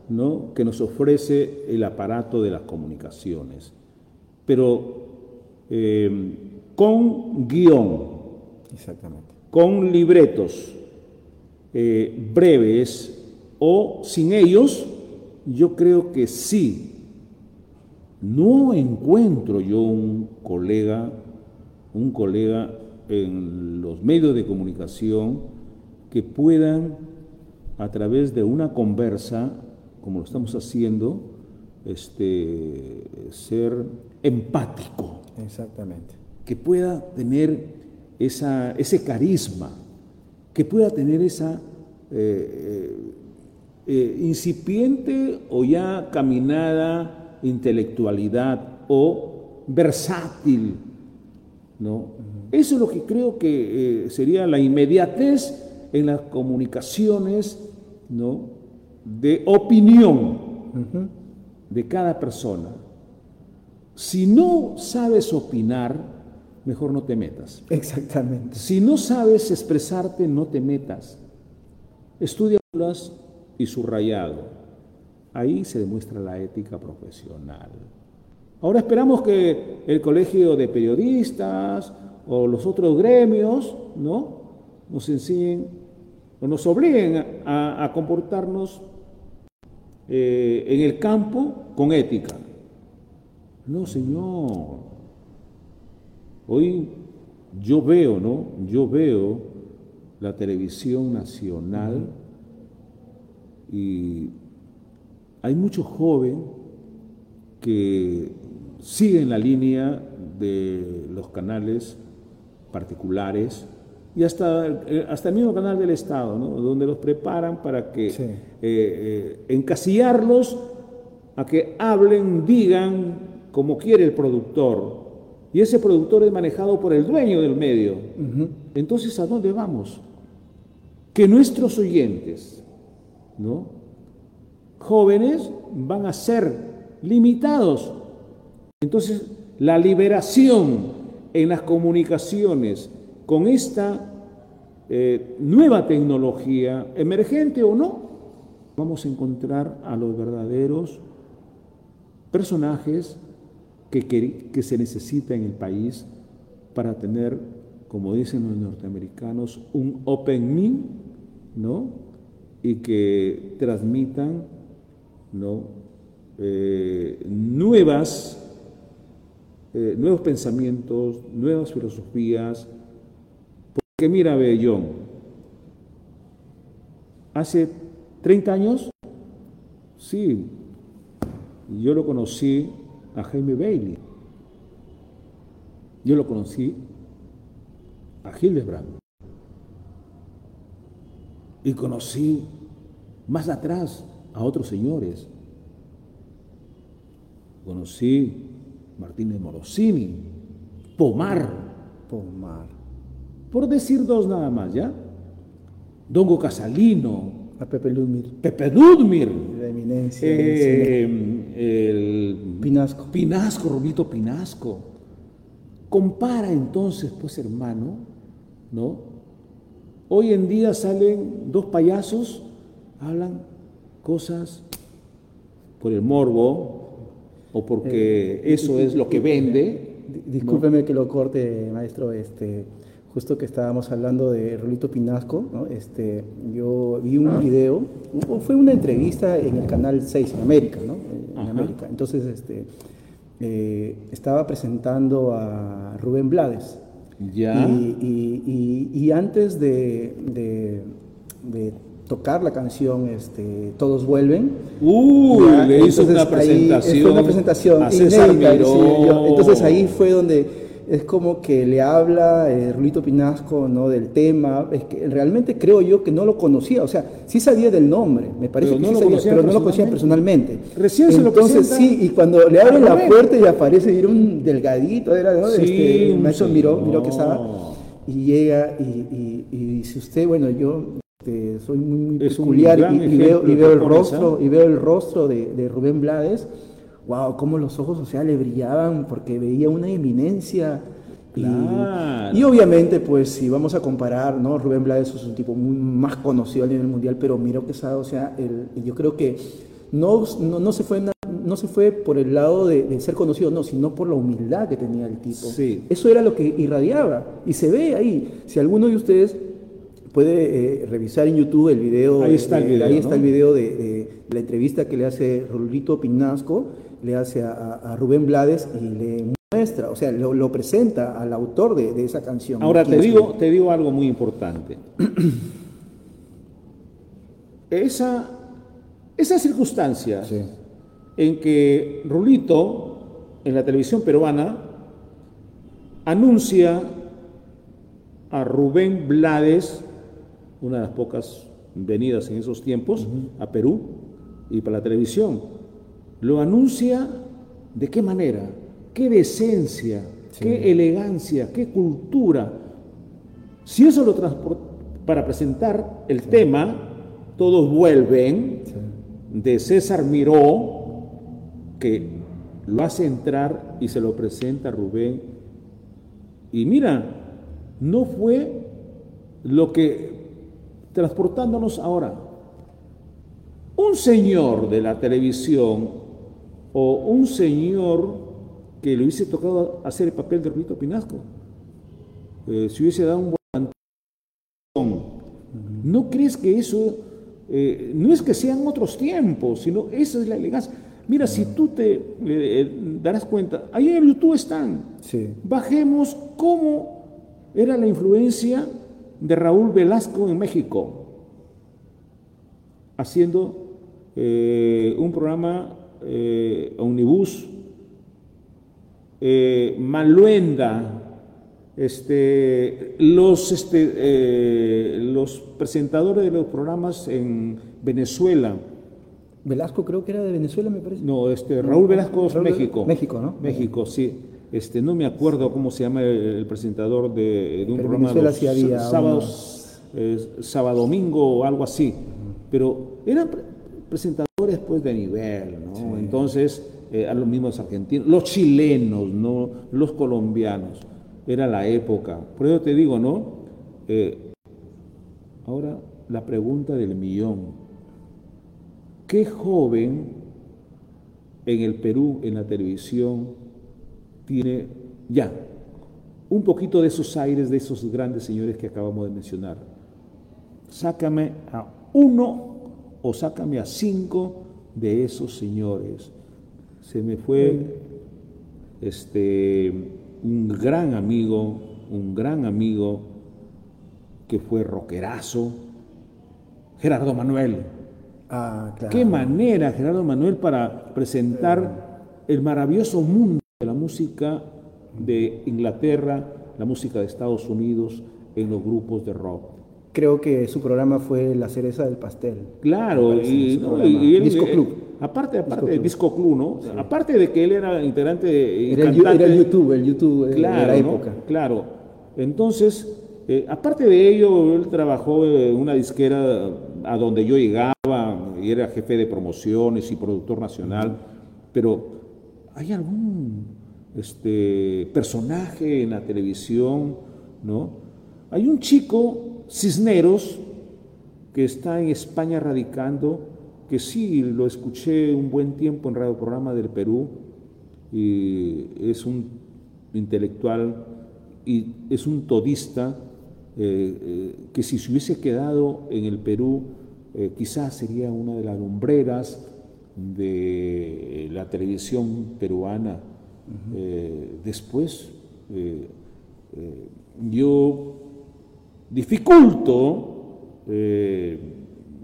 ¿no? que nos ofrece el aparato de las comunicaciones pero eh, con guion. Exactamente. Con libretos eh, breves o sin ellos, yo creo que sí. No encuentro yo un colega, un colega en los medios de comunicación que puedan, a través de una conversa, como lo estamos haciendo, este, ser empático. Exactamente. Que pueda tener esa, ese carisma, que pueda tener esa eh, eh, eh, incipiente o ya caminada intelectualidad o versátil. ¿no? Eso es lo que creo que sería la inmediatez en las comunicaciones ¿no? de opinión de cada persona. Si no sabes opinar, mejor no te metas. Exactamente. Si no sabes expresarte, no te metas. Estudialas y subrayado. Ahí se demuestra la ética profesional. Ahora esperamos que el colegio de periodistas o los otros gremios, ¿no? Nos enseñen o nos obliguen a, comportarnos eh, en el campo con ética. No, Señor. Hoy yo veo, ¿no? Yo veo la televisión nacional y hay muchos jóvenes que siguen la línea de los canales particulares y hasta, hasta el mismo canal del Estado, ¿no? donde los preparan para que eh, eh, encasillarlos a que hablen, digan, como quiere el productor, y ese productor es manejado por el dueño del medio. Entonces, ¿a dónde vamos? Que nuestros oyentes, ¿no? Jóvenes van a ser limitados. Entonces, la liberación en las comunicaciones con esta eh, nueva tecnología, emergente o no, vamos a encontrar a los verdaderos personajes que, se necesita en el país para tener, como dicen los norteamericanos, un open me, ¿no? Y que transmitan, ¿no? Eh, nuevas, eh, nuevos pensamientos, nuevas filosofías. Porque mira, Bellón, hace 30 años Sí, yo lo conocí a Jaime Bailey. Yo lo conocí a Hildebrand. Y conocí más atrás a otros señores. Conocí Martínez Morosini, Pomar. Pomar. Por decir dos nada más, ¿ya? Dongo Casalino. A Pepe Ludmir. Pepe Ludmir. La eminencia. Eh, el Pinasco. Pinasco, Rubito Pinasco. Compara entonces, pues hermano, ¿no? Hoy en día salen dos payasos, hablan cosas por el morbo o porque eso es lo que vende. Discúlpeme que lo corte, maestro. Este, justo que estábamos hablando de Rolito Pinasco, ¿no? este, yo vi un video, fue una entrevista en el canal 6 en América, ¿no? En América. Entonces, este, eh, estaba presentando a Rubén Blades. Ya. Y, y, y, antes de, de, de, tocar la canción este, Todos Vuelven. Uy, le hizo una presentación. Ahí, fue una presentación a César inédita, Miró. Entonces ahí fue donde es como que le habla eh, Rulito Pinasco ¿no? del tema. Es que realmente creo yo que no lo conocía. O sea, sí sabía del nombre, me parece Pero que no sí lo sabía, conocía pero no lo conocía personalmente. Recién se lo Entonces presenta sí, y cuando le abren la puerta y aparece, era un delgadito, era ¿no? Sí, este, maestro Miró, Miró. Quesada. Y llega y, y, y dice usted, bueno, yo este, soy muy, muy peculiar y, y veo, ejemplo y veo el rostro, y veo el rostro de, de Rubén Blades. Wow, cómo los ojos, o sea, le brillaban porque veía una eminencia. Y- Claro. Y, obviamente, pues, si vamos a comparar, ¿no? Rubén Blades es un tipo muy más conocido a nivel mundial, pero Miro Quesada, o sea, el- yo creo que no, no, no se fue no se fue por el lado de, de ser conocido, no, sino por la humildad que tenía el tipo. Sí. Eso era lo que irradiaba y se ve ahí. Si alguno de ustedes puede eh, revisar en YouTube el video, Ahí está el eh, video, ahí ¿no? está el video de, de la entrevista que le hace Rulito Pinasco, le hace a, Rubén Blades y le muestra, o sea, lo, lo presenta al autor de, de esa canción. Ahora te ¿Quién digo, te digo algo muy importante. Esa, esa circunstancia Sí. en que Rulito, en la televisión peruana, anuncia a Rubén Blades, una de las pocas venidas en esos tiempos, a Perú y para la televisión. Lo anuncia de qué manera, qué decencia, qué elegancia, qué cultura. Si eso lo transporta para presentar el tema, todos vuelven de César Miró, que lo hace entrar y se lo presenta a Rubén. Y mira, no fue lo que transportándonos ahora. Un señor de la televisión o un señor que le hubiese tocado hacer el papel de Rubito Pinasco, eh, si hubiese dado un buen ¿No crees que eso, eh, no es que sean otros tiempos, sino esa es la elegancia? Mira, si tú te eh, darás cuenta, ahí en YouTube están. Sí. Bajemos cómo era la influencia de Raúl Velasco en México, haciendo eh, un programa eh, omnibus, eh, Maluenda, este, los, este, eh, los presentadores de los programas en Venezuela, Velasco creo que era de Venezuela, me parece. no, este, Raúl Velasco es México. México, ¿no? México, sí. Este, no me acuerdo cómo se llama el, presentador de, de un Pero programa Venezuela los sí sábados, eh, sábado domingo o algo así. Pero eran presentadores pues de nivel, ¿no? Entonces, eh, a los mismos argentinos, los chilenos, ¿no? Los colombianos. Era la época. Por eso te digo, ¿no? Eh, ahora la pregunta del millón. ¿Qué joven en el Perú, en la televisión, tiene ya un poquito de esos aires de esos grandes señores que acabamos de mencionar? Sácame a uno o sácame a cinco de esos señores. Se me fue este, un gran amigo, un gran amigo que fue rockerazo, Gerardo Manuel. Ah, claro. Qué manera, Gerardo Manuel, para presentar el maravilloso mundo de la música de Inglaterra, la música de Estados Unidos en los grupos de rock. Creo que su programa fue La cereza del pastel. Claro, parece, y, ¿no? y él- Disco eh, Club. aparte, aparte del disco club, ¿no? Aparte de que él era integrante y Era el, cantante, era el YouTube, el YouTube claro, de la ¿no? época. Claro. Entonces, eh, aparte de ello, él trabajó en una disquera a donde yo llegaba y era jefe de promociones y productor nacional, pero ¿hay algún este, personaje en la televisión, no? Hay un chico, Cisneros, que está en España radicando, que sí lo escuché un buen tiempo en Radio Programa del Perú, y es un intelectual y es un todista eh, eh, que si se hubiese quedado en el Perú, eh, quizás sería una de las lumbreras de la televisión peruana. Después, yo dificulto eh,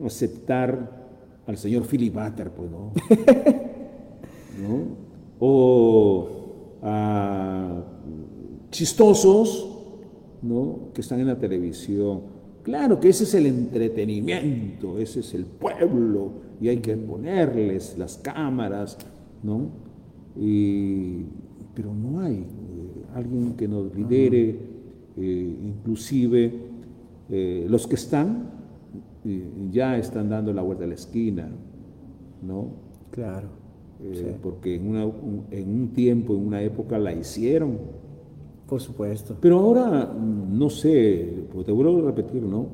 aceptar al señor Philip Butter, pues, ¿no? ¿no? O a chistosos, ¿no? Que están en la televisión. Claro que ese es el entretenimiento, ese es el pueblo, y hay que ponerles las cámaras, ¿no? Y- pero no hay eh, alguien que nos lidere, eh, inclusive eh, los que están eh, ya están dando la vuelta a la esquina, ¿no? Claro. Eh, Sí. porque en, una- un- en un tiempo, en una época la hicieron. Por supuesto. Pero ahora, mm, no sé, pues te vuelvo a repetir, ¿no?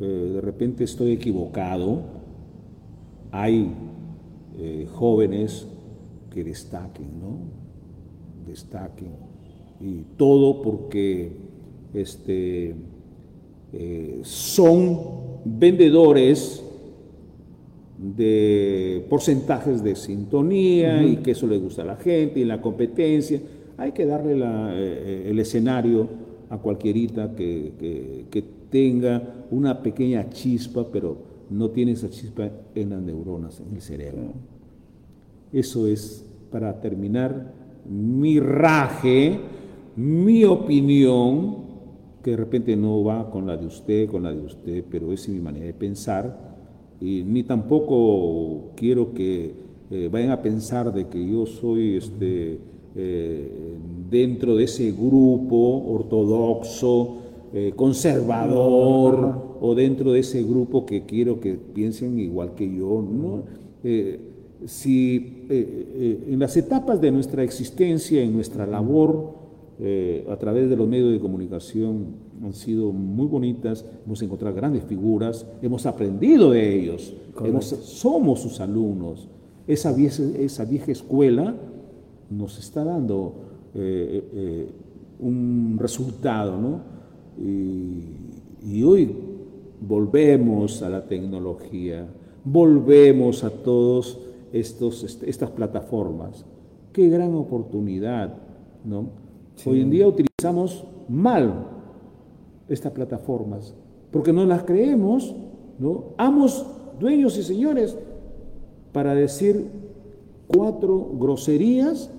Eh, de repente estoy equivocado. Hay eh, jóvenes que destaquen, ¿no? Destaquen. Y todo porque este, eh, son vendedores de porcentajes de sintonía y que eso le gusta a la gente y la competencia. Hay que darle la, eh, el escenario a cualquierita que, que- que tenga una pequeña chispa, pero no tiene esa chispa en las neuronas, en el cerebro. Eso es, para terminar, mi raje, mi opinión, que de repente no va con la de usted, con la de usted, pero es mi manera de pensar. Y ni tampoco quiero que eh, vayan a pensar de que yo soy este, eh, dentro de ese grupo ortodoxo, eh, conservador, o dentro de ese grupo que quiero que piensen igual que yo. ¿no? Si en las etapas de nuestra existencia, en nuestra labor, eh, a través de los medios de comunicación han sido muy bonitas, hemos encontrado grandes figuras, hemos aprendido de ellos, hemos- somos sus alumnos. Esa vieja, esa vieja escuela nos está dando eh, eh, un resultado, ¿no? Y, y hoy volvemos a la tecnología, volvemos a est- estas plataformas. Qué gran oportunidad, ¿no? Hoy en día utilizamos mal estas plataformas, porque no las creemos, ¿no? Amos, dueños y señores, para decir cuatro groserías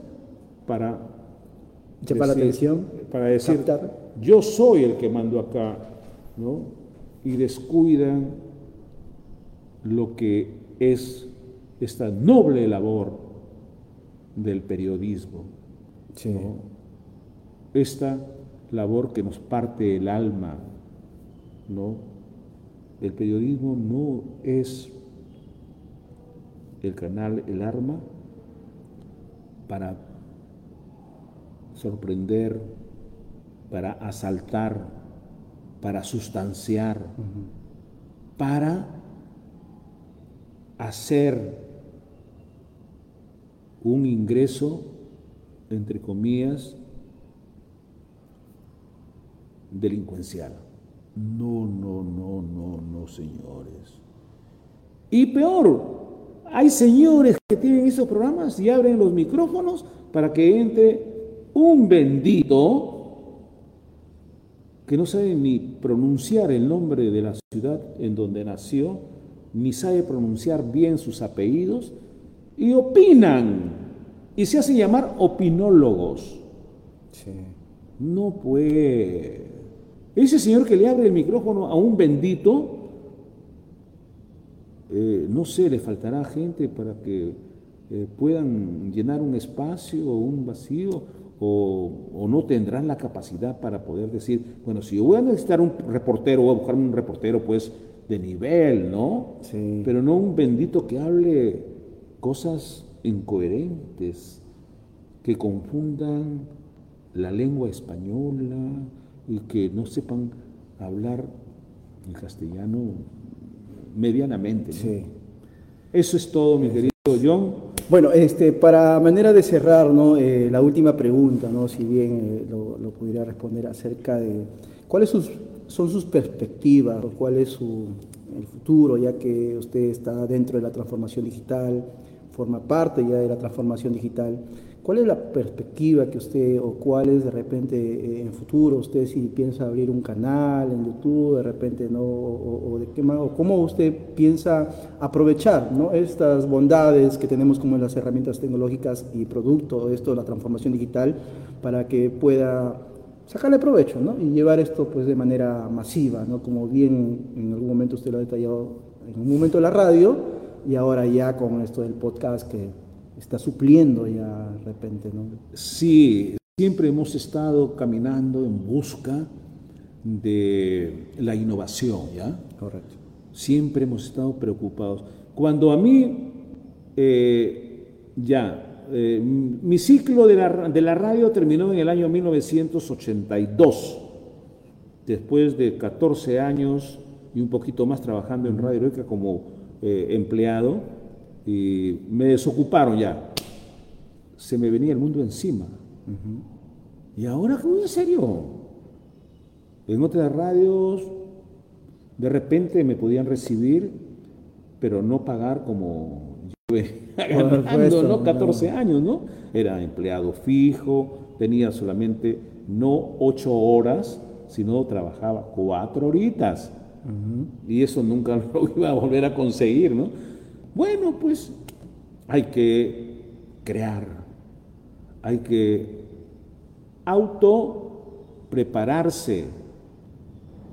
para Llamar la atención, para decir captar. yo soy el que mando acá, ¿no? Y descuidan lo que es esta noble labor del periodismo, Sí. ¿no? Esta labor que nos parte el alma, ¿no? El periodismo no es el canal, el arma para sorprender, para asaltar, para sustanciar, para hacer un ingreso, entre comillas, delincuencial. No, no, no, no, no, señores. Y peor, hay señores que tienen esos programas y abren los micrófonos para que entre un bendito que no sabe ni pronunciar el nombre de la ciudad en donde nació ni sabe pronunciar bien sus apellidos y opinan y se hacen llamar opinólogos. No puede. Ese señor que le abre el micrófono a un bendito, eh, no sé, le faltará gente para que eh, puedan llenar un espacio o un vacío, o, no tendrán la capacidad para poder decir, bueno, si yo voy a necesitar un reportero, voy a buscar un reportero, pues, de nivel, ¿no? Sí. Pero no un bendito que hable cosas incoherentes, que confundan la lengua española y que no sepan hablar el castellano medianamente. Sí. Eso es todo, mi querido John. Bueno, este, para manera de cerrar, ¿no? Eh, la última pregunta, ¿no? si bien eh, lo, pudiera responder acerca de cuáles son sus perspectivas, cuál es su, el futuro, ya que usted está dentro de la transformación digital, forma parte ya de la transformación digital. ¿Cuál es la perspectiva que usted, o cuál es de repente eh, en futuro, usted si piensa abrir un canal en YouTube, de repente, ¿no? O, de qué o cómo usted piensa aprovechar ¿no? estas bondades que tenemos como las herramientas tecnológicas y producto esto, la transformación digital, para que pueda sacarle provecho ¿no? y llevar esto pues de manera masiva, ¿no? como bien en algún momento usted lo ha detallado en un momento de la radio y ahora ya con esto del podcast que está supliendo ya de repente, ¿no? Sí, siempre hemos estado caminando en busca de la innovación, ¿ya? Correcto. Siempre hemos estado preocupados. Cuando a mí, eh, ya, eh, mi ciclo de la, de la radio terminó en el año 1982, después de 14 años y un poquito más trabajando en Radio Heroica como eh, empleado, y me desocuparon ya. Se me venía el mundo encima. Y ahora, en serio? En otras radios, de repente me podían recibir, pero no pagar como yo ganando, ¿no? 14 años, ¿no? Era empleado fijo, tenía solamente no ocho horas, sino trabajaba cuatro horitas. Y eso nunca lo iba a volver a conseguir, ¿no? Bueno, pues hay que crear, hay que auto prepararse,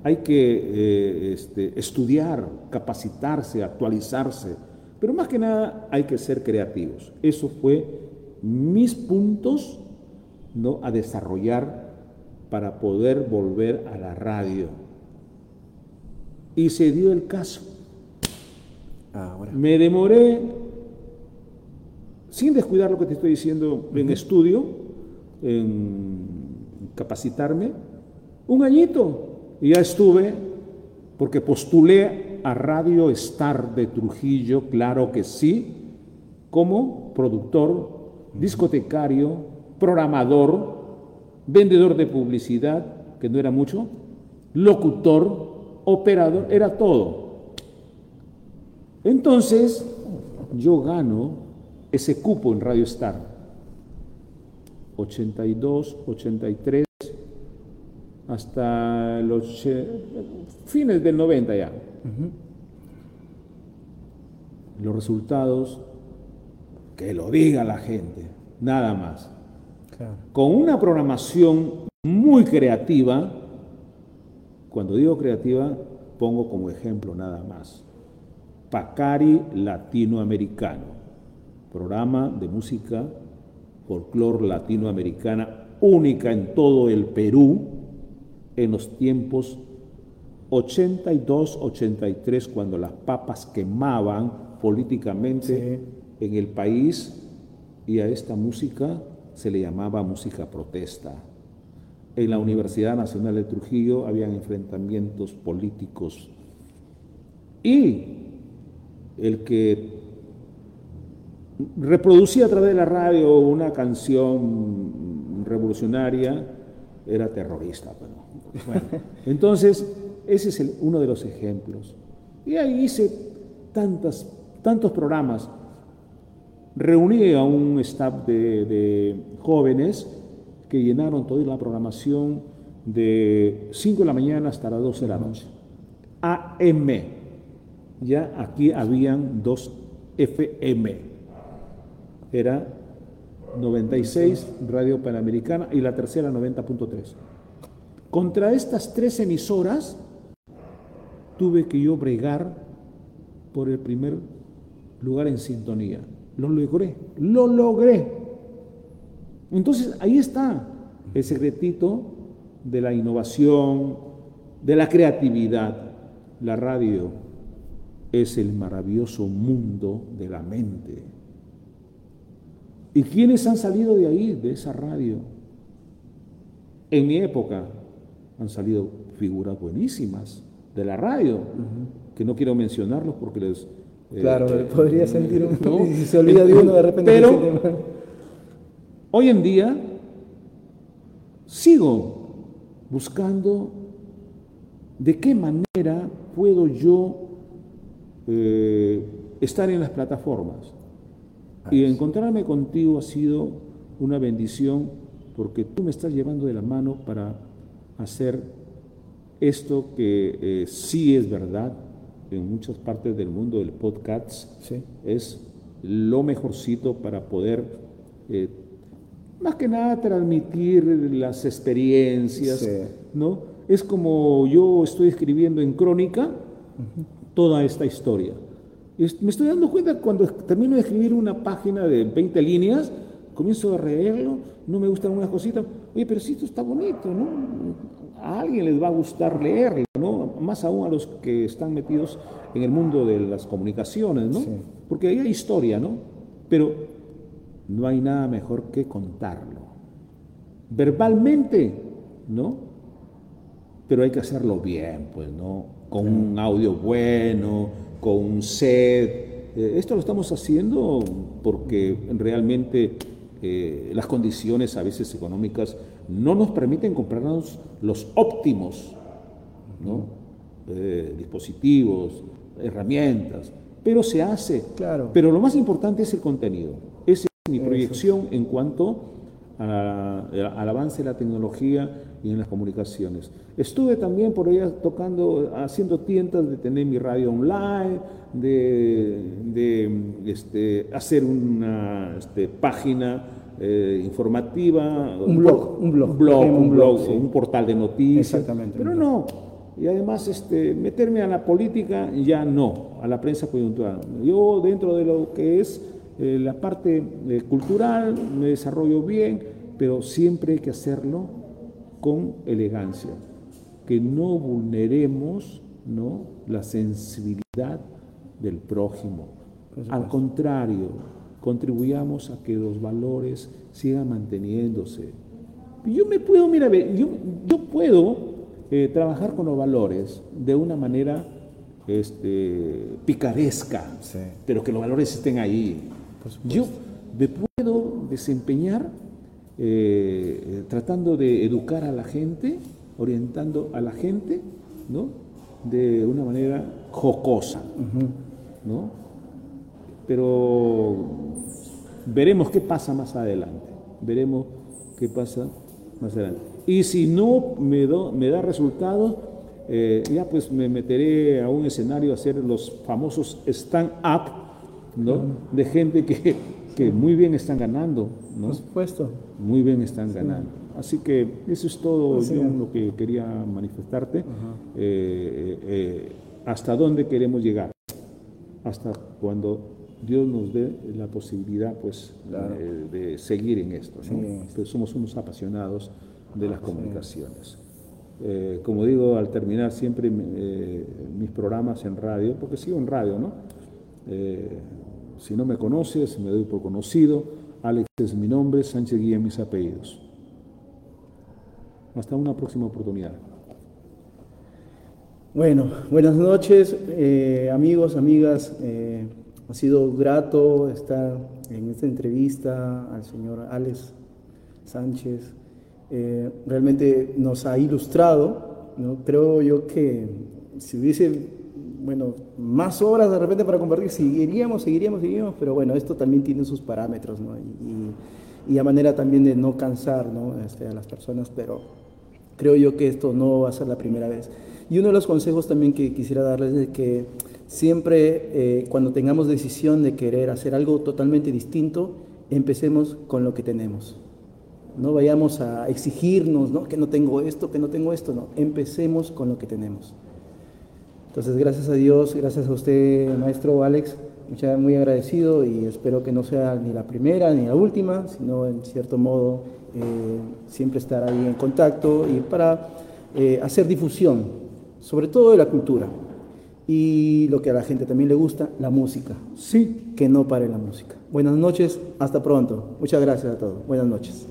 hay que eh, este, estudiar, capacitarse, actualizarse, pero más que nada hay que ser creativos. Eso fue mis puntos ¿no? a desarrollar para poder volver a la radio. Y se dio el caso. Me demoré, sin descuidar lo que te estoy diciendo, en estudio, en capacitarme, un añito. Y ya estuve, porque postulé a Radio Star de Trujillo, claro que sí, como productor, discotecario, programador, vendedor de publicidad, que no era mucho, locutor, operador, era todo. Entonces, yo gano ese cupo en Radio Star. 82, 83, hasta los fines del 90 ya. Los resultados, que lo diga la gente, nada más. Con una programación muy creativa, cuando digo creativa, pongo como ejemplo nada más. Pacari Latinoamericano, programa de música folclor latinoamericana única en todo el Perú en los tiempos 82-83 cuando las papas quemaban políticamente en el país y a esta música se le llamaba música protesta. En la Universidad Nacional de Trujillo habían enfrentamientos políticos y el que reproducía a través de la radio una canción revolucionaria era terrorista. entonces, ese es uno de los ejemplos. Y ahí hice tantas, tantos programas. Reuní a un staff de, de jóvenes que llenaron toda la programación de 5 de la mañana hasta las 12 de la noche. AM ya aquí habían dos FM. Era 96 Radio Panamericana y la tercera 90.3. Contra estas tres emisoras tuve que yo bregar por el primer lugar en sintonía. Lo logré, lo logré. Entonces ahí está el secretito de la innovación, de la creatividad. La radio es el maravilloso mundo de la mente. ¿Y quiénes han salido de ahí, de esa radio? En mi época han salido figuras buenísimas de la radio, que no quiero mencionarlos porque les... Eh, claro, podría sentir un... ¿no? Si se olvida de uno de repente... Pero hoy en día sigo buscando de qué manera puedo yo eh, estar en las plataformas. Y encontrarme contigo ha sido una bendición porque tú me estás llevando de la mano para hacer esto que eh, sí es verdad en muchas partes del mundo del podcast, es lo mejorcito para poder, eh, más que nada, transmitir las experiencias, ¿no? Es como yo estoy escribiendo en crónica toda esta historia. Me estoy dando cuenta cuando termino de escribir una página de 20 líneas, comienzo a leerlo, no me gustan unas cositas, oye, pero si esto está bonito, ¿no? A alguien les va a gustar leerlo, ¿no? Más aún a los que están metidos en el mundo de las comunicaciones, ¿no? Porque ahí hay historia, ¿no? Pero no hay nada mejor que contarlo. Verbalmente, ¿no? Pero hay que hacerlo bien, pues, ¿no? Con un audio bueno, con sed. Eh, esto lo estamos haciendo porque realmente eh, las condiciones a veces económicas no nos permiten comprarnos los óptimos eh, dispositivos, herramientas, pero se hace. Claro. Pero lo más importante es el contenido. Esa es mi proyección en cuanto al avance de la tecnología y en las comunicaciones. Estuve también por allá tocando, haciendo tiendas de tener mi radio online, de, este, hacer una este, página eh, informativa. Un blog, un blog. Un blog, un, blog, un portal de noticias. Exactamente. Pero no. Y además, este, meterme a la política ya no, a la prensa coyuntural. Yo dentro de lo que es eh, la parte eh, cultural me desarrollo bien, pero siempre hay que hacerlo con elegancia, que no vulneremos ¿no? la sensibilidad del prójimo. Al contrario, contribuyamos a que los valores sigan manteniéndose. Yo me puedo, mira, yo, yo puedo eh, trabajar con los valores de una manera este, picaresca, pero que los valores estén ahí. Yo me puedo desempeñar eh, tratando de educar a la gente, orientando a la gente, ¿no? De una manera jocosa, ¿no? Pero veremos qué pasa más adelante, veremos qué pasa más adelante. Y si no me, me da resultados, eh, ya pues me meteré a un escenario a hacer los famosos stand-up, ¿no? De gente que, que, muy bien están ganando, ¿no? Por supuesto. Muy bien están ganando. Así que eso es todo yo, lo que quería manifestarte. Eh, eh, ¿Hasta dónde queremos llegar? Hasta cuando Dios nos dé la posibilidad pues, de seguir en esto. ¿no? somos unos apasionados de las comunicaciones. Eh, como digo, al terminar siempre eh, mis programas en radio, porque sigo en radio, ¿no? Eh, si no me conoces, me doy por conocido. Alex es mi nombre, Sánchez Guía mis apellidos. Hasta una próxima oportunidad. Bueno, buenas noches, amigos, amigas. ha sido grato estar en esta entrevista al señor Alex Sánchez. Eh, realmente nos ha ilustrado. ¿no? Creo yo que si hubiese, bueno, más horas de repente para compartir, seguiríamos, seguiríamos, seguiríamos, pero bueno, esto también tiene sus parámetros, ¿no? Y, y, a manera también de no cansar, ¿no? Este, a las personas, pero creo yo que esto no va a ser la primera vez. Y uno de los consejos también que quisiera darles es que Siempre eh, cuando tengamos decisión de querer hacer algo totalmente distinto, empecemos con lo que tenemos. No vayamos a exigirnos, ¿no? que no tengo esto, que no tengo esto, no. Empecemos con lo que tenemos. Entonces, gracias a Dios, gracias a usted, maestro Alex, muy agradecido y espero que no sea ni la primera ni la última, sino en cierto modo eh, siempre estar ahí en contacto y para eh, hacer difusión, sobre todo de la cultura y lo que a la gente también le gusta, la música. Sí. Que no pare la música. Buenas noches, hasta pronto. Muchas gracias a todos. Buenas noches.